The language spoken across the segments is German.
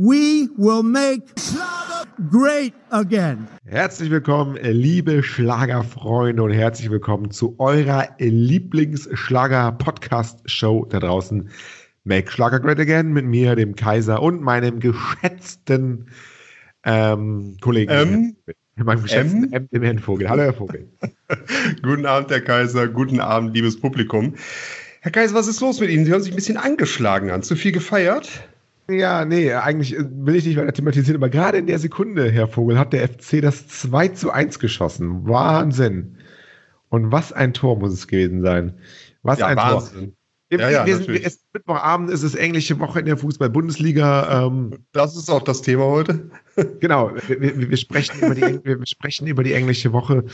we will make Schlager great again. Herzlich willkommen, liebe Schlagerfreunde und herzlich willkommen zu eurer Lieblingsschlager-Podcast-Show da draußen. Make Schlager Great Again mit mir, dem Kaiser und meinem geschätzten ähm, Kollegen. Ähm, meinem geschätzten M, dem Herrn Vogel. Hallo, Herr Vogel. guten Abend, Herr Kaiser. Guten Abend, liebes Publikum. Herr Kaiser, was ist los mit Ihnen? Sie hören sich ein bisschen angeschlagen an. Zu viel gefeiert? Ja, nee, eigentlich will ich nicht weiter thematisieren, aber gerade in der Sekunde, Herr Vogel, hat der FC das 2 zu 1 geschossen. Wahnsinn. Und was ein Tor muss es gewesen sein. Was Ja, ein Wahnsinn. Tor. Ja, Ja, ja, es, Mittwochabend ist es englische Woche in der Fußball-Bundesliga. Ähm, Das ist auch das Thema heute. genau, wir, wir, sprechen über die, wir sprechen über die englische Woche.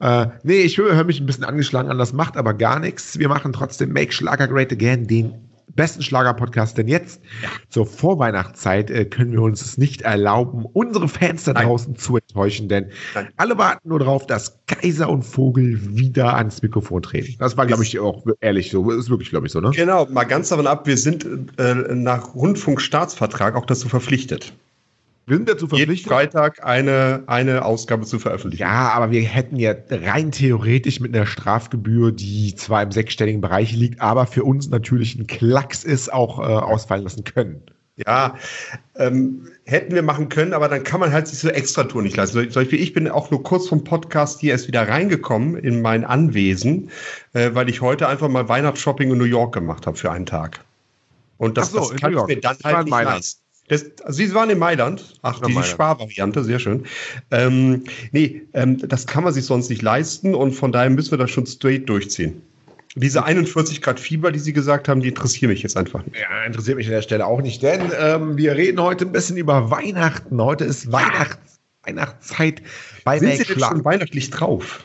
Äh, nee, ich höre hör mich ein bisschen angeschlagen an, das macht aber gar nichts. Wir machen trotzdem Make Schlager Great Again, den besten Schlager-Podcast. Denn jetzt, zur Vorweihnachtszeit, äh, können wir uns es nicht erlauben, unsere Fans da Nein. draußen zu enttäuschen. Denn Nein. alle warten nur darauf, dass Kaiser und Vogel wieder ans Mikrofon treten. Das war, glaube ich, auch ehrlich so. Ist wirklich, glaube ich, so, ne? Genau, mal ganz davon ab, wir sind äh, nach Rundfunkstaatsvertrag auch dazu verpflichtet, Wir sind dazu jeden verpflichtet. Freitag eine, eine Ausgabe zu veröffentlichen. Ja, aber wir hätten ja rein theoretisch mit einer Strafgebühr, die zwar im sechsstelligen Bereich liegt, aber für uns natürlich ein Klacks ist, auch äh, ausfallen lassen können. Ja, ähm, hätten wir machen können, aber dann kann man halt sich so extra Tour nicht leisten. Zum Beispiel, ich bin auch nur kurz vom Podcast hier erst wieder reingekommen in mein Anwesen, äh, weil ich heute einfach mal Weihnachtsshopping in New York gemacht habe für einen Tag. Und das, so, das kann ich mir dann halt nicht leisten. Das, also Sie waren in Mailand. Ach, die. Sparvariante, sehr schön. Ähm, nee, ähm, das kann man sich sonst nicht leisten und von daher müssen wir das schon straight durchziehen. Diese 41 Grad Fieber, die Sie gesagt haben, die interessieren mich jetzt einfach nicht. Ja, interessiert mich an der Stelle auch nicht, denn ähm, wir reden heute ein bisschen über Weihnachten. Heute ist Weihnachts Weihnachtszeit bei Sind Sie denn schon weihnachtlich drauf?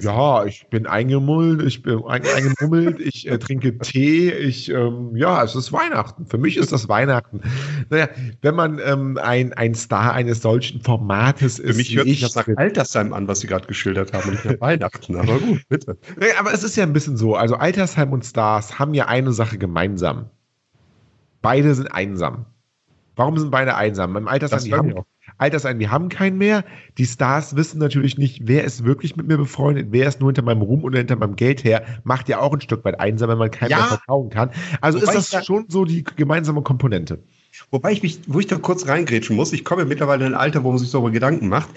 Ja, ich bin eingemummelt, ich bin ein, eingemummelt, ich äh, trinke Tee, ich, ähm, ja, es ist Weihnachten. Für mich ist das Weihnachten. Naja, wenn man ähm, ein, ein Star eines solchen Formates ist, Für mich hört sich ich, das nach Altersheim an, was Sie gerade geschildert haben, und nicht nach Weihnachten. Aber gut, bitte. Nee, aber es ist ja ein bisschen so. Also Altersheim und Stars haben ja eine Sache gemeinsam. Beide sind einsam. Warum sind beide einsam? Beim Altersheim, Das die haben, ich auch. Altersheim, die haben keinen mehr. Die Stars wissen natürlich nicht, wer ist wirklich mit mir befreundet, wer ist nur hinter meinem Ruhm oder hinter meinem Geld her. Macht ja auch ein Stück weit einsam, wenn man keinem Ja. mehr vertrauen kann. Also Wobei ist das schon so die gemeinsame Komponente. Wobei ich mich, wo ich da kurz reingrätschen muss, ich komme mittlerweile in ein Alter, wo man sich darüber Gedanken macht.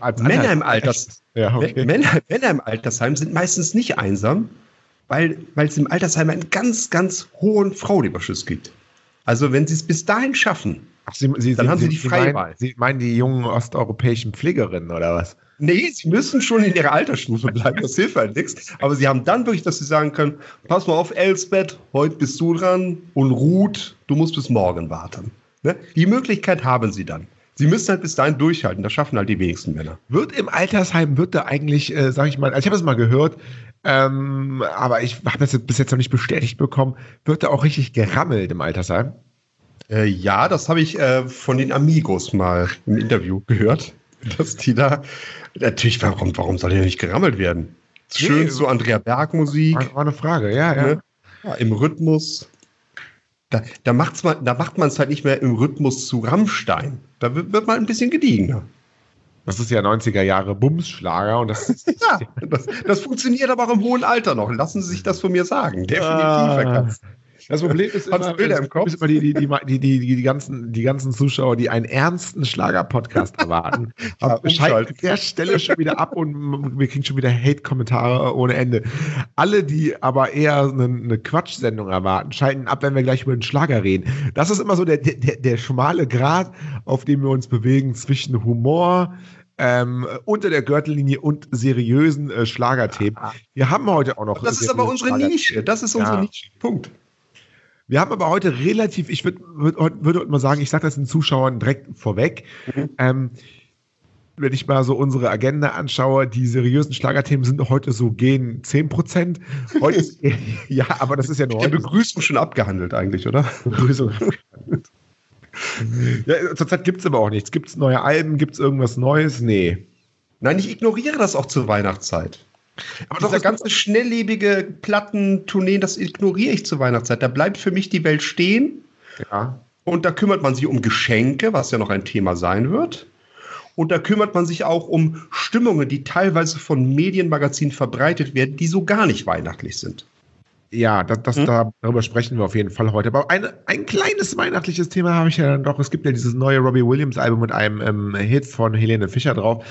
Als Männer im Alters, Ja, okay. Männer, Männer im Altersheim sind meistens nicht einsam, weil, weil es im Altersheim einen ganz, ganz hohen Frauenüberschuss gibt. Also wenn sie es bis dahin schaffen, Ach, Sie, Sie, Dann Sie, haben Sie die Sie freie meinen, Wahl. Sie meinen die jungen osteuropäischen Pflegerinnen oder was? Nee, sie müssen schon in ihrer Altersstufe bleiben, das hilft halt nichts. Aber sie haben dann wirklich, dass sie sagen können, pass mal auf, Elsbeth, heute bist du dran und Ruth, du musst bis morgen warten. Ne? Die Möglichkeit haben sie dann. Sie müssen halt bis dahin durchhalten, das schaffen halt die wenigsten Männer. Wird im Altersheim, wird da eigentlich, äh, sag ich mal, also ich habe es mal gehört, ähm, aber ich habe das bis jetzt noch nicht bestätigt bekommen, wird da auch richtig gerammelt im Altersheim? Äh, ja, das habe ich äh, von den Amigos mal im Interview gehört, dass die da, natürlich, warum, warum soll der nicht gerammelt werden? Schön Nee, so Andrea Berg Musik. War, war eine Frage, ja, ja. Ne? Ja, Im Rhythmus. Da, da, macht's man, da macht man es halt nicht mehr im Rhythmus zu Rammstein. Da wird, wird man ein bisschen gediegener. Das ist ja 90er Jahre Bumsschlager und das Ja, das, das funktioniert aber auch im hohen Alter noch. Lassen Sie sich das von mir sagen. Definitiv, Herr Ah. Katz. Das Problem ist immer, Bilder im Kopf? immer die, die, die, die, die, ganzen, die ganzen Zuschauer, die einen ernsten Schlager-Podcast erwarten, Ja, schalten an der Stelle schon wieder ab und wir kriegen schon wieder Hate-Kommentare ohne Ende. Alle, die aber eher eine, eine Quatschsendung erwarten, schalten ab, wenn wir gleich über den Schlager reden. Das ist immer so der, der, der schmale Grat, auf dem wir uns bewegen zwischen Humor, ähm, unter der Gürtellinie und seriösen äh, Schlagerthemen. Wir haben heute auch noch. Das ist aber unsere. Nische. Das ist unsere Ja. Nische. Punkt. Wir haben aber heute relativ, ich würde würd, würd, mal sagen, ich sage das den Zuschauern direkt vorweg. Ähm, wenn ich mal so unsere Agenda anschaue, die seriösen Schlagerthemen sind heute so gehen 10 Prozent. Ja, aber das ist ja nur heute. Begrüßung schon abgehandelt eigentlich, oder? Begrüßung. ja, zurzeit gibt es aber auch nichts. Gibt es neue Alben? Gibt es irgendwas Neues? Nee. Nein, ich ignoriere das auch zur Weihnachtszeit. Aber Dieser doch, ganze schnelllebige Plattentourneen, das ignoriere ich zur Weihnachtszeit. Da bleibt für mich die Welt stehen ja. Und da kümmert man sich um Geschenke, was ja noch ein Thema sein wird. Und da kümmert man sich auch um Stimmungen, die teilweise von Medienmagazinen verbreitet werden, die so gar nicht weihnachtlich sind. Ja, das, das, hm? darüber sprechen wir auf jeden Fall heute. Aber ein, ein kleines weihnachtliches Thema habe ich ja dann doch. Es gibt ja dieses neue Robbie Williams Album mit einem ähm, Hit von Helene Fischer drauf.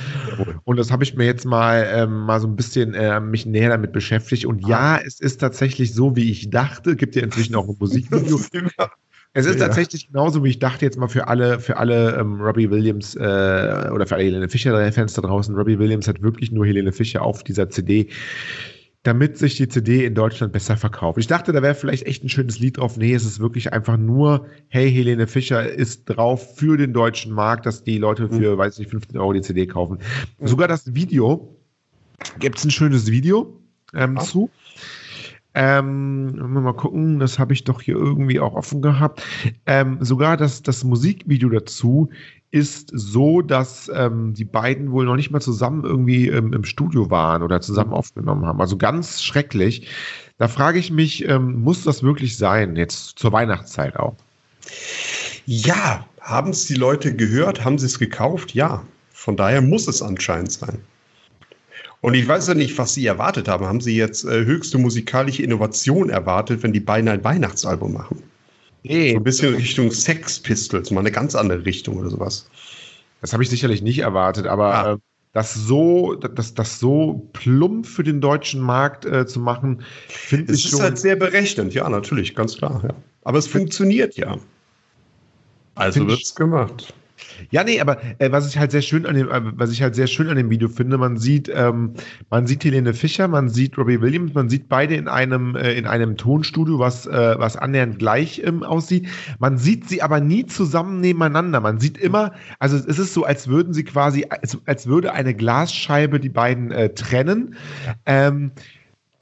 Und das habe ich mir jetzt mal, ähm, mal so ein bisschen äh, mich näher damit beschäftigt. Und ja, es ist tatsächlich so, wie ich dachte. Gibt ja inzwischen auch ein Musikvideo. Es ist ja. tatsächlich genauso, wie ich dachte, jetzt mal für alle, für alle ähm, Robbie Williams äh, oder für alle Helene Fischer-Fans da draußen. Robbie Williams hat wirklich nur Helene Fischer auf dieser CD damit sich die CD in Deutschland besser verkauft. Ich dachte, da wäre vielleicht echt ein schönes Lied drauf. Nee, es ist wirklich einfach nur, hey, Helene Fischer ist drauf für den deutschen Markt, dass die Leute für, mhm. weiß nicht, 15 Euro die CD kaufen. Mhm. Sogar das Video, gibt es ein schönes Video ähm, zu. Ähm, mal gucken, das habe ich doch hier irgendwie auch offen gehabt. Ähm, sogar das, das Musikvideo dazu ist so, dass ähm, die beiden wohl noch nicht mal zusammen irgendwie ähm, im Studio waren oder zusammen mhm. aufgenommen haben. Also ganz schrecklich. Da frage ich mich, ähm, muss das wirklich sein, jetzt zur Weihnachtszeit auch? Ja, haben es die Leute gehört? Haben sie es gekauft? Ja. Von daher muss es anscheinend sein. Und ich weiß ja nicht, was Sie erwartet haben. Haben Sie jetzt äh, höchste musikalische Innovation erwartet, wenn die beiden ein Weihnachtsalbum machen? Nee. So ein bisschen Richtung Sex Pistols, mal eine ganz andere Richtung oder sowas. Das habe ich sicherlich nicht erwartet, aber ah. äh, das so, das, das so plump für den deutschen Markt äh, zu machen, finde ich schon. Es ist halt sehr berechnend, ja, natürlich, ganz klar. Ja. Aber es funktioniert ja. Also wird es gemacht. Ja, nee, aber äh, was ich halt sehr schön an dem, äh, was ich halt sehr schön an dem Video finde, man sieht, ähm, man sieht Helene Fischer, man sieht Robbie Williams, man sieht beide in einem, äh, in einem Tonstudio, was, äh, was annähernd gleich ähm, aussieht. Man sieht sie aber nie zusammen nebeneinander. Man sieht immer, also es ist so, als würden sie quasi, als, als würde eine Glasscheibe die beiden äh, trennen. Ja. Ähm,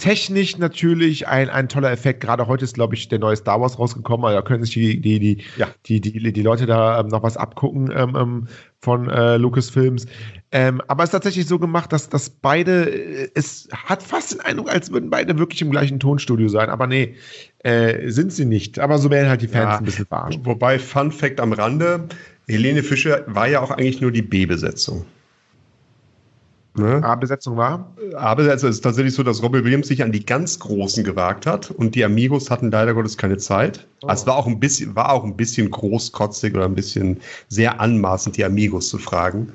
Technisch natürlich ein, ein toller Effekt. Gerade heute ist, glaube ich, der neue Star Wars rausgekommen. Also da können sich die, die, die, ja. die, die, die Leute da ähm, noch was abgucken ähm, ähm, von äh, Lucasfilms. Ähm, aber es ist tatsächlich so gemacht, dass, dass beide, äh, es hat fast den Eindruck, als würden beide wirklich im gleichen Tonstudio sein. Aber nee, äh, sind sie nicht. Aber so werden halt die Fans ja, ein bisschen verarscht. Wobei, Fun Fact am Rande, Helene Fischer war ja auch eigentlich nur die B-Besetzung. Ne? A-Besetzung war? A-Besetzung ist tatsächlich so, dass Robbie Williams sich an die ganz Großen gewagt hat und die Amigos hatten leider Gottes keine Zeit. Oh. Also es war auch ein bisschen, war auch ein bisschen großkotzig oder ein bisschen sehr anmaßend, die Amigos zu fragen.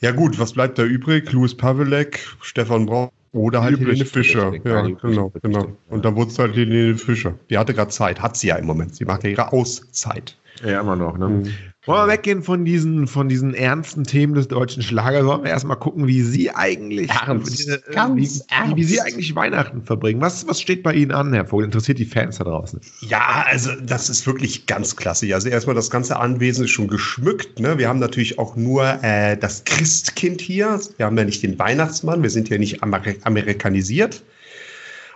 Ja gut, was bleibt da übrig? Louis Pavelek, Stefan Braun oder halt Helene Fischer. Ja, genau, genau. Und dann wurde es halt Helene Fischer. Die hatte gerade Zeit, hat sie ja im Moment. Sie macht ja ihre Auszeit. Ja, immer noch, ne? Mhm. Wollen wir weggehen von diesen, von diesen ernsten Themen des deutschen Schlagers? Wollen wir erstmal gucken, wie Sie eigentlich, ernst, äh, wie, wie, wie, Sie eigentlich Weihnachten verbringen? Was, was steht bei Ihnen an, Herr Vogel? Interessiert die Fans da draußen? Ja, also das ist wirklich ganz klasse. Also erstmal das ganze Anwesen ist schon geschmückt. Ne? Wir haben natürlich auch nur äh, das Christkind hier. Wir haben ja nicht den Weihnachtsmann. Wir sind ja nicht amerikanisiert.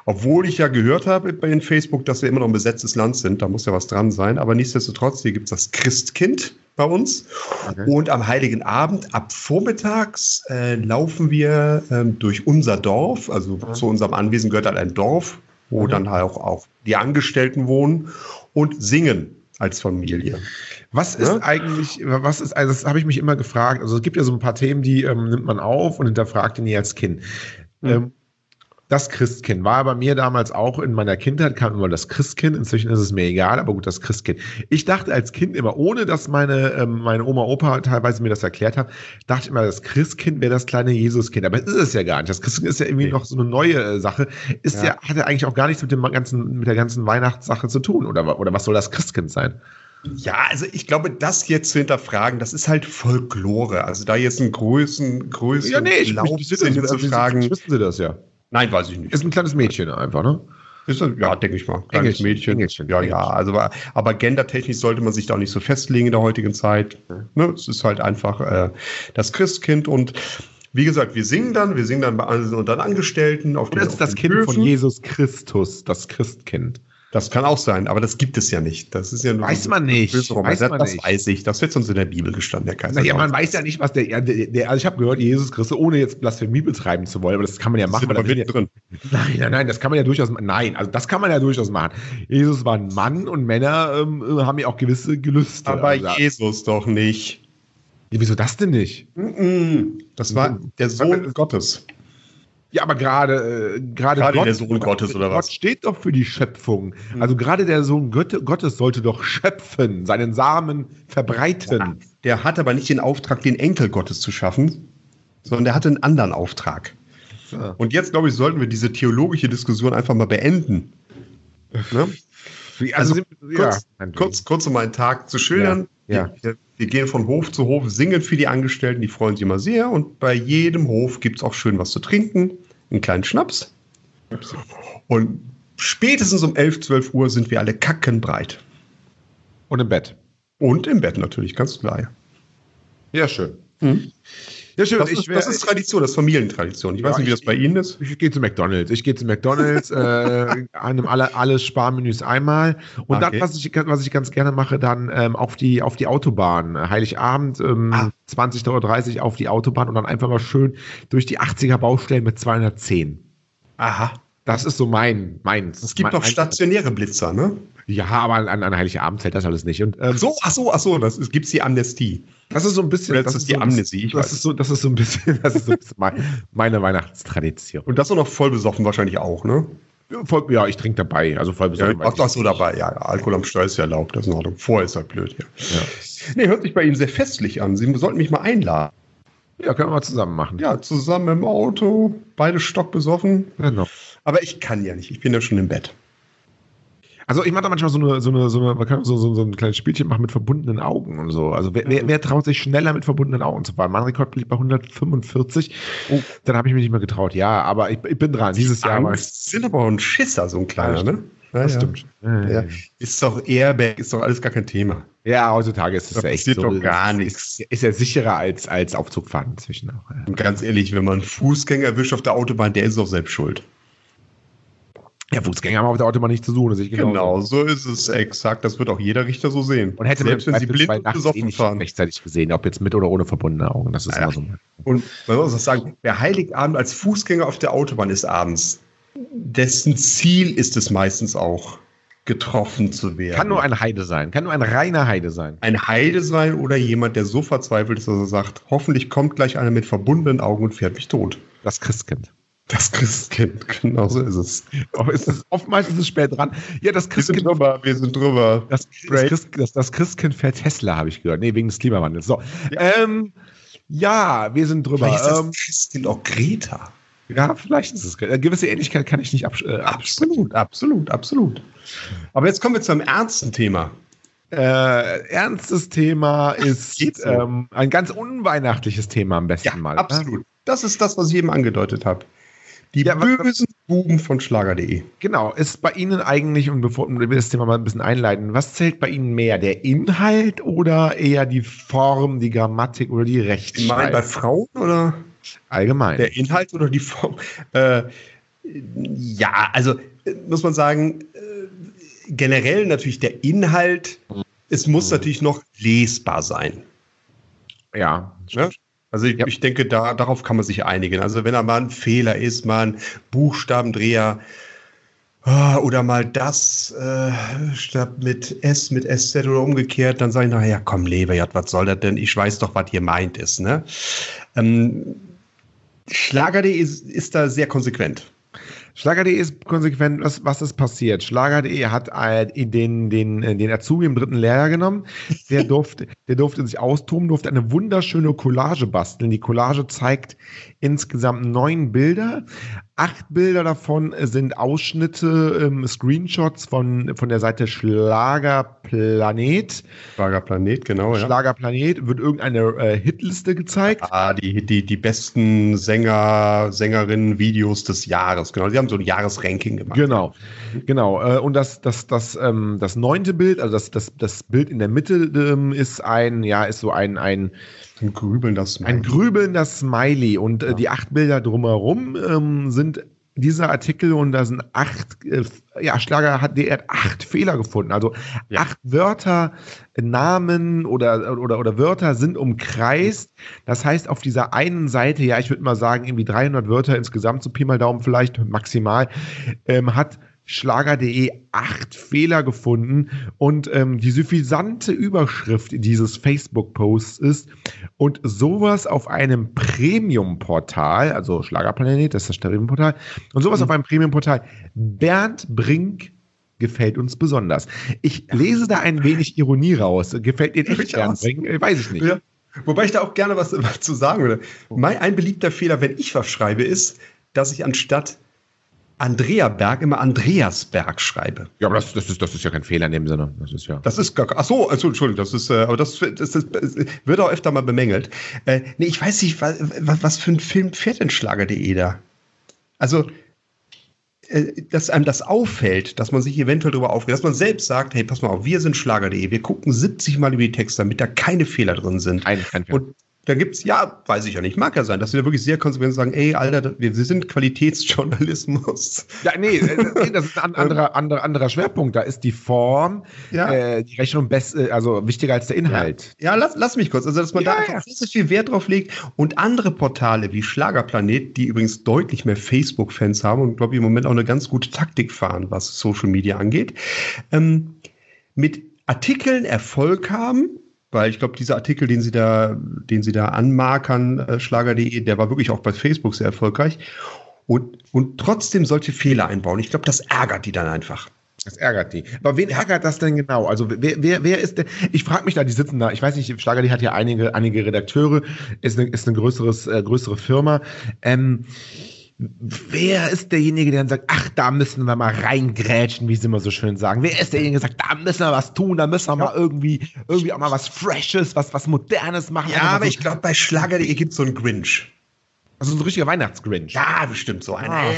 Obwohl ich ja gehört habe bei den Facebook, dass wir immer noch ein besetztes Land sind, da muss ja was dran sein. Aber nichtsdestotrotz, hier gibt es das Christkind bei uns. Okay. Und am Heiligen Abend, ab vormittags, äh, laufen wir ähm, durch unser Dorf. Also mhm. zu unserem Anwesen gehört halt ein Dorf, wo mhm. dann halt auch, auch die Angestellten wohnen und singen als Familie. Was ist ja? eigentlich, was ist, also das habe ich mich immer gefragt. Also es gibt ja so ein paar Themen, die ähm, nimmt man auf und hinterfragt die nie als Kind. Mhm. Ähm, das Christkind war bei mir damals auch in meiner Kindheit, kam immer das Christkind. Inzwischen ist es mir egal, aber gut, das Christkind. Ich dachte als Kind immer, ohne dass meine, ähm, meine Oma, Opa teilweise mir das erklärt haben, dachte ich immer, das Christkind wäre das kleine Jesuskind. Aber es ist es ja gar nicht. Das Christkind ist ja irgendwie nee. noch so eine neue äh, Sache. Ist ja. ja, hat ja eigentlich auch gar nichts mit dem ganzen, mit der ganzen Weihnachtssache zu tun. Oder, oder was soll das Christkind sein? Ja, also ich glaube, das jetzt zu hinterfragen, das ist halt Folklore. Also da jetzt einen größeren, größeren ja, nee, ich, Lauf ich, ich, ich, zu fragen. Wissen Sie das ja. Nein, weiß ich nicht. Ist ein kleines Mädchen einfach, ne? Ist das, ja, denke ich mal. Kleines Engelchen, Mädchen. Engelchen, ja, Engelchen. ja. Also, aber gendertechnisch sollte man sich da auch nicht so festlegen in der heutigen Zeit. Ne? Es ist halt einfach äh, das Christkind und wie gesagt, wir singen dann, wir singen dann bei dann Angestellten auf den, das ist das Kind Höfen. von Jesus Christus, das Christkind. Das kann auch sein, aber das gibt es ja nicht. Das ist ja nur Weiß man nicht. Weiß man das nicht. weiß ich. Das wird sonst in der Bibel gestanden, der Kaiser. Naja, man weiß ja nicht, was der, der, der also ich habe gehört, Jesus Christus, ohne jetzt Blasphemie betreiben zu wollen, aber das kann man ja machen. Aber das sind mittendrin. ja, nein, nein, nein, das kann man ja durchaus, nein, also das kann man ja durchaus machen. Jesus war ein Mann und Männer ähm, haben ja auch gewisse Gelüste. Aber also, Jesus doch nicht. ja, wieso das denn nicht? Das war der Sohn Gottes. Ja, aber gerade äh, gerade Gerade Gott, der Sohn Gottes, oder Gott was? steht doch für die Schöpfung. Also gerade der Sohn Gott, Gottes sollte doch schöpfen, seinen Samen verbreiten. Der hat aber nicht den Auftrag, den Enkel Gottes zu schaffen, sondern der hatte einen anderen Auftrag. Ja. Und jetzt, glaube ich, sollten wir diese theologische Diskussion einfach mal beenden. Ne? Also, sind- kurz, ja, kurz, kurz um einen Tag zu schildern. Ja, ja. Wir, wir gehen von Hof zu Hof, singen für die Angestellten, die freuen sich immer sehr. Und bei jedem Hof gibt es auch schön was zu trinken, einen kleinen Schnaps. Und spätestens um 11, 12 Uhr sind wir alle kackenbreit. Und im Bett. Und im Bett natürlich, ganz klar. Ja, schön. Mhm. Ja, schön. Das, ich ist, das ist Tradition, das ist Familientradition. Ich weiß Ja, nicht, wie ich- das bei Ihnen ist. Ich gehe zu McDonalds. Ich gehe zu McDonalds, äh, einem alle, alle Sparmenüs einmal. Und Okay. dann, was ich, was ich ganz gerne mache, dann ähm, auf, die, auf die Autobahn. Heiligabend, ähm, Ah. 20.30 Uhr auf die Autobahn und dann einfach mal schön durch die 80er Baustellen mit 210. Aha. Das ist so mein, meins. Es gibt mein, doch stationäre Blitzer, ne? Ja, aber an, an Heiligabend zählt das alles nicht. Und, ähm, Ach so, ach so, ach so, das ist, gibt's die Amnestie. Das ist so ein bisschen. Das das ist die so, Amnesie? Ich das weiß ist so, das ist so ein bisschen, das ist so ein bisschen mein, meine Weihnachtstradition. Und das auch noch voll besoffen wahrscheinlich auch, ne? Ja, voll, ja ich trinke dabei, also voll Ja, besonders. ach, ach so, dabei. Ja, Alkohol am Steuer ist ja erlaubt, das ist in Ordnung. Vorher ist halt blöd, ja. Ja. Nee, hört sich bei Ihnen sehr festlich an. Sie sollten mich mal einladen. ja, können wir mal zusammen machen. Ja, zusammen im Auto, beide stockbesoffen. Genau. Aber ich kann ja nicht, ich bin ja schon im Bett. Also ich mache da manchmal so eine, so eine, so eine, man kann so, so, so ein kleines Spielchen machen mit verbundenen Augen und so. Also wer, wer, wer traut sich schneller mit verbundenen Augen zu fahren? Mein Rekord liegt bei 145. Oh. Dann habe ich mich nicht mehr getraut. Ja, aber ich, ich bin dran. Dieses Jahr. Angst sind aber auch ein Schisser, so ein kleiner, ne? Ja, Das ja. stimmt. Ja. Ist doch Airbag, ist doch alles gar kein Thema. ja, heutzutage ist es ja echt passiert so. doch gar nichts. Ist, ist ja sicherer als, als Aufzugfahren inzwischen auch. Und ganz ehrlich, wenn man einen Fußgänger erwischt auf der Autobahn, der ist doch selbst schuld. Ja, Fußgänger haben auf der Autobahn nichts zu suchen. Genauso. Genau, so ist es exakt. Das wird auch jeder Richter so sehen. Und hätte man selbst wenn sie blind und eh besoffen nicht fahren. rechtzeitig gesehen, ob jetzt mit oder ohne verbundene Augen. Das ist Ja. immer so. Und man muss auch sagen, wer Heiligabend als Fußgänger auf der Autobahn ist abends, dessen Ziel ist es meistens auch, getroffen zu werden. Kann nur ein Heide sein. Kann nur ein reiner Heide sein. ein Heide sein oder jemand, der so verzweifelt ist, dass er sagt, hoffentlich kommt gleich einer mit verbundenen Augen und fährt mich tot. Das Christkind. Das Christkind, genau so ist es. Oh, ist es, oftmals ist es spät dran. Ja, das Wir sind Christkind. drüber, wir sind drüber. Das, das, Christ, das, das Christkind fährt Tesla, habe ich gehört. Nee, wegen des Klimawandels. So. Ähm, ja, wir sind drüber. Vielleicht ist das Ähm, Christkind auch Greta. ja, vielleicht ist es. Eine gewisse Ähnlichkeit kann ich nicht absch äh. Absolut, absolut, absolut. Aber jetzt kommen wir zu einem ernsten Thema. Äh, ernstes Thema ist ähm, ein ganz unweihnachtliches Thema am besten Ja, mal. ne? absolut. Das ist das, was ich eben angedeutet habe. Die Ja, bösen Buben von Schlager.de. Genau, ist bei Ihnen eigentlich, und bevor wir das Thema mal ein bisschen einleiten, was zählt bei Ihnen mehr, der Inhalt oder eher die Form, die Grammatik oder die Ich meine, bei Rechtschreibung? Frauen oder Allgemein. der Inhalt oder die Form? Äh, ja, also äh, muss man sagen, äh, generell natürlich der Inhalt. Es muss natürlich noch lesbar sein. ja, Ne? Also ich, Ja. ich denke, da, darauf kann man sich einigen. Also wenn da mal ein Fehler ist, mal ein Buchstabendreher ah, oder mal das äh, statt mit S mit SZ oder umgekehrt, dann sage ich nachher, ja komm, Leberjad, was soll das denn? Ich weiß doch, was hier meint ist. Ne? Ähm, Schlager.de ist, ist da sehr konsequent. Schlager.de ist konsequent, was, was ist passiert? Schlager.de hat den, den, äh, den Azubi im dritten Lehrjahr genommen. Der durfte, der durfte sich austoben, durfte eine wunderschöne Collage basteln. Die Collage zeigt insgesamt neun Bilder. Acht Bilder davon sind Ausschnitte, ähm, Screenshots von, von der Seite Schlagerplanet. Schlagerplanet, genau. Ja. Schlagerplanet wird irgendeine äh, Hitliste gezeigt. Ah, die, die, die besten Sänger, Sängerinnen, Videos des Jahres. Genau, sie haben so ein Jahresranking gemacht. Genau, genau. Äh, und das, das, das, ähm, das neunte Bild, also das, das, das Bild in der Mitte ähm, ist ein, ja, ist so ein, ein, Ein grübelnder Smiley. ein grübelnder Smiley. Und äh, die acht Bilder drumherum ähm, sind dieser Artikel und da sind acht, äh, ja, Schlager hat, der hat acht Fehler gefunden. Also Ja. acht Wörter, Namen oder, oder, oder Wörter sind umkreist. Das heißt, auf dieser einen Seite, ja, ich würde mal sagen, irgendwie 300 Wörter insgesamt, so Pi mal Daumen vielleicht maximal, ähm, hat Schlager.de acht Fehler gefunden und ähm, die suffisante Überschrift dieses Facebook-Posts ist und sowas auf einem Premium-Portal, also Schlagerplanet, das ist das Premium-Portal, und sowas auf einem Premium-Portal, Bernd Brink gefällt uns besonders. Ich lese da ein wenig Ironie raus. Gefällt dir nicht Bernd. Brink? Äh, Weiß ich nicht. Ja. Wobei ich da auch gerne was, was zu sagen würde. Mein, ein beliebter Fehler, wenn ich was schreibe, ist, dass ich anstatt Andrea Berg immer Andreas Berg schreibe. Ja, aber das, das, ist, das ist ja kein Fehler in dem Sinne. Das ist ja. Das ist gar ach so, also, Entschuldigung, das ist, äh, aber das, das, das, das wird auch öfter mal bemängelt. Äh, nee, ich weiß nicht, was, was für ein Film fährt denn Schlager.de da? Also, äh, dass einem das auffällt, dass man sich eventuell darüber aufregt, dass man selbst sagt, hey, pass mal auf, wir sind Schlager.de, wir gucken 70 Mal über die Texte, damit da keine Fehler drin sind. Kein, kein Fehler. Und da gibt's ja, weiß ich ja nicht, mag ja sein, dass wir da wirklich sehr konsequent sagen, ey, Alter, wir, wir sind Qualitätsjournalismus. Ja, nee, äh, nee, das ist ein anderer, anderer, anderer Schwerpunkt. Da ist die Form, Ja. äh, die Rechnung best, äh, also wichtiger als der Inhalt. Ja, lass, lass mich kurz. Also, dass man Ja, da ja. einfach sehr viel Wert drauf legt und andere Portale wie Schlagerplanet, die übrigens deutlich mehr Facebook-Fans haben und, glaube ich, im Moment auch eine ganz gute Taktik fahren, was Social Media angeht, ähm, mit Artikeln Erfolg haben. Weil ich glaube, dieser Artikel, den sie da, den sie da anmarkern, äh, Schlager.de, der war wirklich auch bei Facebook sehr erfolgreich. Und, und trotzdem solche Fehler einbauen. Ich glaube, das ärgert die dann einfach. Das ärgert die. Aber wen ärgert das denn genau? Also wer, wer, wer ist denn? Ich frage mich da, die sitzen da. Ich weiß nicht, Schlager, die hat ja einige, einige Redakteure, ist eine, ist eine größeres, äh, größere Firma. Ähm, wer ist derjenige, der dann sagt, ach, da müssen wir mal reingrätschen, wie sie immer so schön sagen? Wer ist derjenige, der sagt, da müssen wir was tun, da müssen wir mal irgendwie, irgendwie auch mal was Freshes, was, was Modernes machen? Ja, aber so, ich glaube, bei Schlager.de gibt es so einen Grinch. also so ein richtiger Weihnachtsgrinch. Ja, bestimmt so einer. Ah.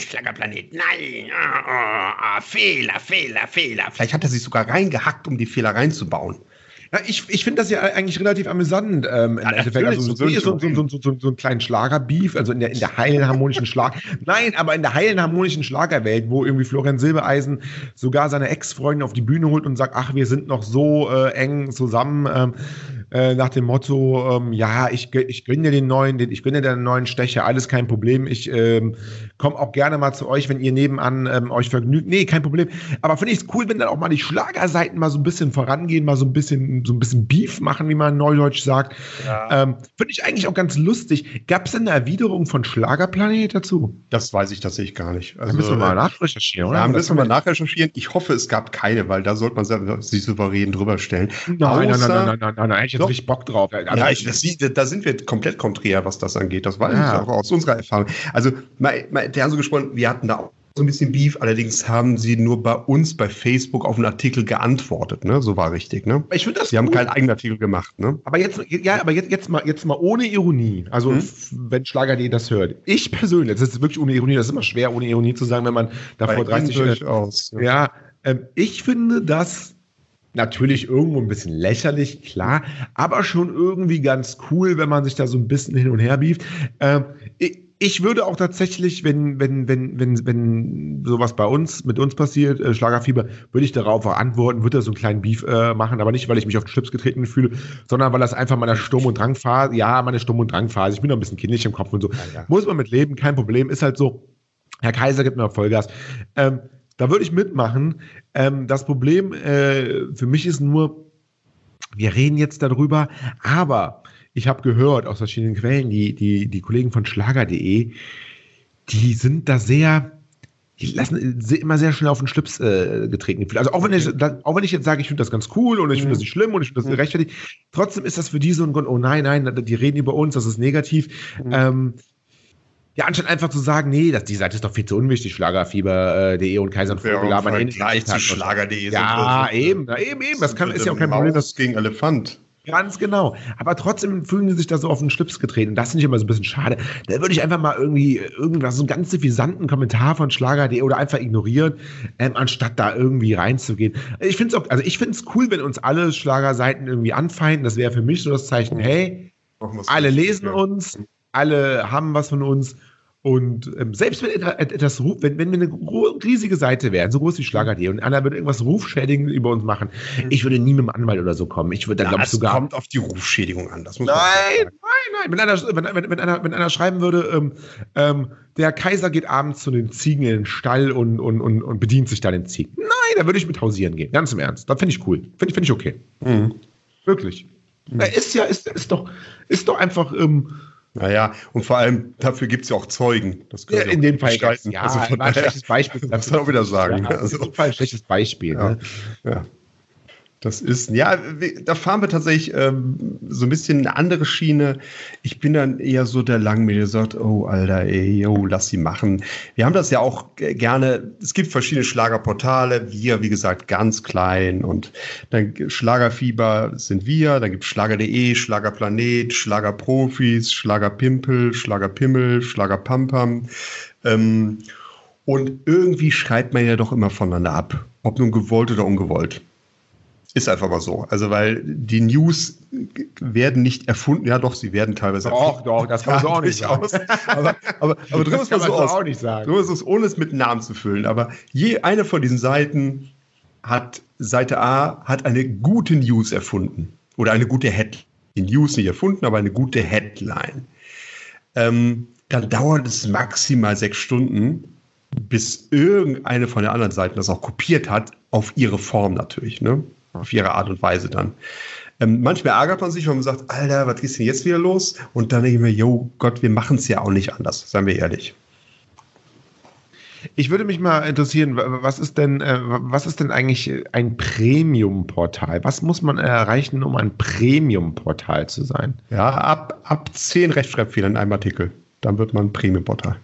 Schlagerplanet, nein, ah, ah, Fehler, Fehler, Fehler. Vielleicht hat er sich sogar reingehackt, um die Fehler reinzubauen. Ja, ich ich finde das ja eigentlich relativ amüsant. Ähm, im Ja, Endeffekt. Also, so, natürlich. so, so, so, so, so, so einen kleinen Schlagerbeef, also in der, in der heilen harmonischen Schlag. Nein, aber in der heilen harmonischen Schlagerwelt, wo irgendwie Florian Silbereisen sogar seine Ex-Freundin auf die Bühne holt und sagt, ach, wir sind noch so äh, eng zusammen, ähm, äh, nach dem Motto, ähm, ja, ich, ich gönne dir den neuen, den, ich gönne den neuen Stecher, alles kein Problem. Ich ähm, komme auch gerne mal zu euch, wenn ihr nebenan ähm, euch vergnügt. Nee, kein Problem. Aber finde ich es cool, wenn dann auch mal die Schlagerseiten mal so ein bisschen vorangehen, mal so ein bisschen, so ein bisschen Beef machen, wie man neudeutsch sagt. Ähm, finde ich eigentlich auch ganz lustig. Gab es denn eine Erwiderung von Schlagerplanet dazu? Das weiß ich tatsächlich gar nicht. Also, müssen wir mal äh, nachrecherchieren, oder? Ja, müssen wir mal nachrecherchieren. Ich hoffe, es gab keine, weil da sollte man sich souverän drüber stellen. Nein, nein, nein, nein, nein, nein, nein, nein, Doch. richtig Bock drauf. Also, ja, ich, das, da sind wir komplett konträr, was das angeht. Das weiß Ja. ich auch aus unserer Erfahrung. Also, mal, mal so gesprochen, wir hatten da auch so ein bisschen Beef, allerdings haben sie nur bei uns bei Facebook auf einen Artikel geantwortet, ne? So war richtig, ne? ich finde das Sie haben keinen eigenen Artikel gemacht, ne? Aber jetzt, ja, aber jetzt, jetzt mal, jetzt mal ohne Ironie. Also, f- wenn Schlager.de das hört. Ich persönlich, das ist wirklich ohne Ironie, das ist immer schwer, ohne Ironie zu sagen, wenn man da Bei vor Ihnen 30 Jahren. durchaus. Ja. Ja, ähm, ich finde das natürlich irgendwo ein bisschen lächerlich, klar, aber schon irgendwie ganz cool, wenn man sich da so ein bisschen hin und her bieft. Ähm, ich, ich würde auch tatsächlich, wenn, wenn, wenn, wenn, wenn sowas bei uns, mit uns passiert, äh, Schlagerfieber, würde ich darauf auch antworten, würde da so einen kleinen Beef äh, machen, aber nicht, weil ich mich auf den Schlips getreten fühle, sondern weil das einfach meiner Sturm- und Drangphase, ja, meine Sturm- und Drangphase, ich bin noch ein bisschen kindlich im Kopf und so, ja. muss man mit leben, kein Problem, ist halt so. Herr Kaiser gibt mir Vollgas. Ähm, da würde ich mitmachen. Ähm, das Problem äh, für mich ist nur, wir reden jetzt darüber, aber ich habe gehört aus verschiedenen Quellen, die, die, die Kollegen von Schlager.de, die sind da sehr, die lassen se- immer sehr schnell auf den Schlips äh, getreten. Also auch wenn, ich, auch wenn ich jetzt sage, ich finde das ganz cool und ich finde das nicht schlimm und ich finde das Mhm. gerechtfertigt, trotzdem ist das für die so ein Grund, oh nein, nein, die reden über uns, das ist negativ. Mhm. Ähm, ja, anstatt einfach zu sagen, nee, das, die Seite ist doch viel zu unwichtig, Schlagerfieber.de und Kaiser und Ja, Vogel, im aber nee, Vergleich zu Schlager.de Ja, eben, na, eben, eben, das kann, ist ja auch kein Problem, das Maus gegen Elefant. Ganz genau. Aber trotzdem fühlen die sich da so auf den Schlips getreten. Und das finde ich immer so ein bisschen schade. Da würde ich einfach mal irgendwie irgendwas, so einen ganz suffisanten Kommentar von Schlager.de oder einfach ignorieren, ähm, anstatt da irgendwie reinzugehen. Ich finde es auch, also ich finde es cool, wenn uns alle Schlagerseiten irgendwie anfeinden. Das wäre für mich so das Zeichen, hey, alle lesen ja. uns, alle haben was von uns Und ähm, selbst wenn etwas Ruf, wenn, wenn wir eine riesige Seite wären, so groß wie Schlager.de und einer würde irgendwas Rufschädigendes über uns machen, mhm. ich würde nie mit dem Anwalt oder so kommen. Ich würde dann, glaube ich, sogar. kommt auf die Rufschädigung an. Nein, nein, nein. Wenn einer, wenn, wenn, wenn, einer, wenn einer schreiben würde, ähm, ähm, der Kaiser geht abends zu den Ziegen in den Stall und, und, und, und bedient sich da den Ziegen. Nein, da würde ich mit hausieren gehen. Ganz im Ernst. Das finde ich cool. Finde ich, find ich okay. Mhm. Wirklich. Mhm. Ist ja, ist, ist doch, ist doch einfach. Ähm, naja, und vor allem dafür gibt es ja auch Zeugen. Das ja, in dem Fall ja, also ein schlechtes Beispiel. Das muss man auch wieder sagen. Ja, also, in dem Fall ein schlechtes Beispiel. Ja, ne? ja. Das ist, ja, da fahren wir tatsächlich ähm, so ein bisschen eine andere Schiene. Ich bin dann eher so der Langmehl, der sagt, oh, Alter, ey, yo, lass sie machen. Wir haben das ja auch gerne, es gibt verschiedene Schlagerportale, wir, wie gesagt, ganz klein und dann Schlagerfieber sind wir, dann gibt es Schlager.de, Schlagerplanet, Schlagerprofis, Schlagerpimpel, Schlagerpimmel, Schlagerpampam. Ähm, und irgendwie schreibt man ja doch immer voneinander ab, ob nun gewollt oder ungewollt. Ist einfach mal so. Also, weil die News werden nicht erfunden. Ja, doch, sie werden teilweise doch, erfunden. Doch, das kann man so auch nicht sagen. Aus. Aber, aber, aber drüber ist man so aus. auch nicht sagen. Drüber ist es, ohne es mit Namen zu füllen. Aber je eine von diesen Seiten hat, Seite A hat eine gute News erfunden. Oder eine gute Headline. Die News nicht erfunden, aber eine gute Headline. Ähm, dann dauert es maximal sechs Stunden, bis irgendeine von den anderen Seiten das auch kopiert hat, auf ihre Form natürlich. Ne? Auf ihre Art und Weise dann. Ähm, manchmal ärgert man sich, wenn man sagt, Alter, was ist denn jetzt wieder los? Und dann denke ich mir, yo Gott, wir machen es ja auch nicht anders, seien wir ehrlich. Ich würde mich mal interessieren, was ist denn, äh, was ist denn eigentlich ein Premium-Portal? Was muss man erreichen, um ein Premium-Portal zu sein? Ja, ab, ab zehn Rechtschreibfehlern in einem Artikel. Dann wird man ein Premium-Portal.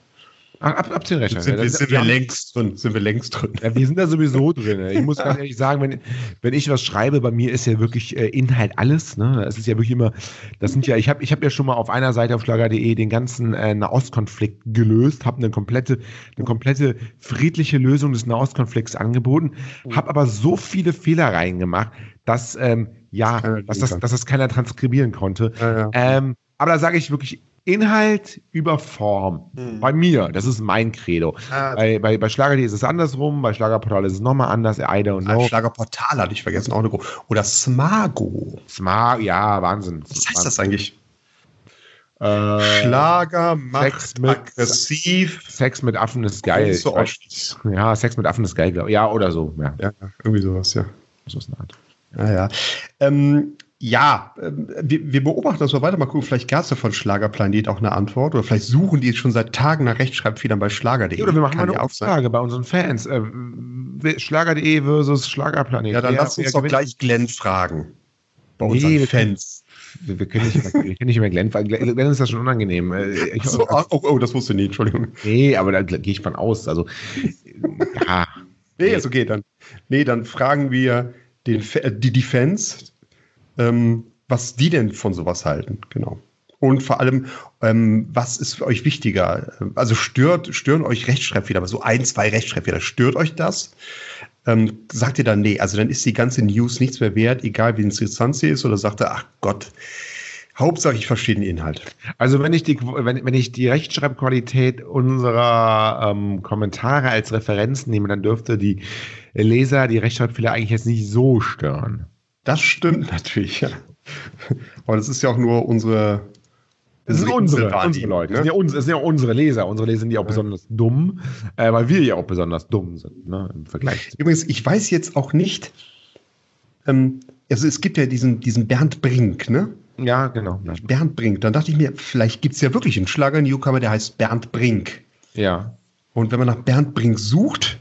Ab, ab 10 Rechner. Sind, wir, sind wir, wir längst drin. Sind wir längst drin. Ja, wir sind da sowieso drin. Ich muss ganz ehrlich sagen, wenn, wenn ich was schreibe, bei mir ist ja wirklich äh, Inhalt alles. Ne? Es ist ja wirklich immer, das sind ja, ich habe ich hab ja schon mal auf einer Seite auf schlager.de den ganzen äh, Nahostkonflikt gelöst, habe eine komplette, eine komplette friedliche Lösung des Nahostkonflikts angeboten, habe aber so viele Fehler reingemacht, dass ähm, ja, dass das, dass das keiner transkribieren konnte. Ja, ja. Ähm, aber da sage ich wirklich Inhalt über Form. Hm. Bei mir, das ist mein Credo. Ah, bei, bei, bei Schlager.de ist es andersrum, bei Schlagerportal ist es nochmal anders, I don't know. Ah, Schlagerportal hatte ich vergessen, auch eine Gro Oder Smago. Smago, ja, Wahnsinn. Was heißt das eigentlich? Äh, Schlager, Macht, Sex mit, aggressiv. Sex mit Affen ist geil. So ja, Sex mit Affen ist geil, glaube ich. Ja, oder so. Ja. ja, irgendwie sowas, ja. So ist eine Art. Ja, ja. Ähm, ja, ähm, wir, wir, beobachten das mal weiter, mal gucken, vielleicht gab es ja von Schlagerplanet auch eine Antwort oder vielleicht suchen die jetzt schon seit Tagen nach Rechtschreibfehlern bei Schlager.de. Oder wir machen mal eine Umfrage bei unseren Fans. Äh, Schlager.de versus Schlagerplanet. Ja, dann lass uns doch gleich Glenn fragen. Bei unseren nee, Fans. Wir, wir, können nicht mehr, wir können nicht mehr Glenn fragen. Glenn ist das schon unangenehm. Äh, ich, so, oh, oh, oh, das wusste ich nicht, Entschuldigung. Nee, aber da gehe ich von aus. Also, ja. Nee, ist okay, dann. Nee, dann fragen wir den, die, die Fans, ähm, was die denn von sowas halten, genau. Und vor allem, ähm, was ist für euch wichtiger? Also stört, stören euch Rechtschreibfehler, aber so ein, zwei Rechtschreibfehler, stört euch das? Ähm, sagt ihr dann, nee, also dann ist die ganze News nichts mehr wert, egal wie interessant sie ist, oder sagt ihr, ach Gott, Hauptsache ich verstehe den Inhalt. Also wenn ich die, wenn, wenn ich die Rechtschreibqualität unserer ähm, Kommentare als Referenz nehme, dann dürfte die Leser die Rechtschreibfehler eigentlich jetzt nicht so stören. Das stimmt natürlich, ja. Aber das ist ja auch nur unsere. Das sind unsere, unsere Leute. Ne? Das, sind ja unsere, das sind ja unsere Leser. Unsere Leser sind ja auch ja. besonders dumm, äh, weil wir ja auch besonders dumm sind, ne, im Vergleich. Übrigens, ich weiß jetzt auch nicht, ähm, also es gibt ja diesen, diesen Bernd Brink, ne? Ja, genau. Bernd Brink. Dann dachte ich mir, vielleicht gibt es ja wirklich einen Schlager-Newcomer, der heißt Bernd Brink. Ja. Und wenn man nach Bernd Brink sucht,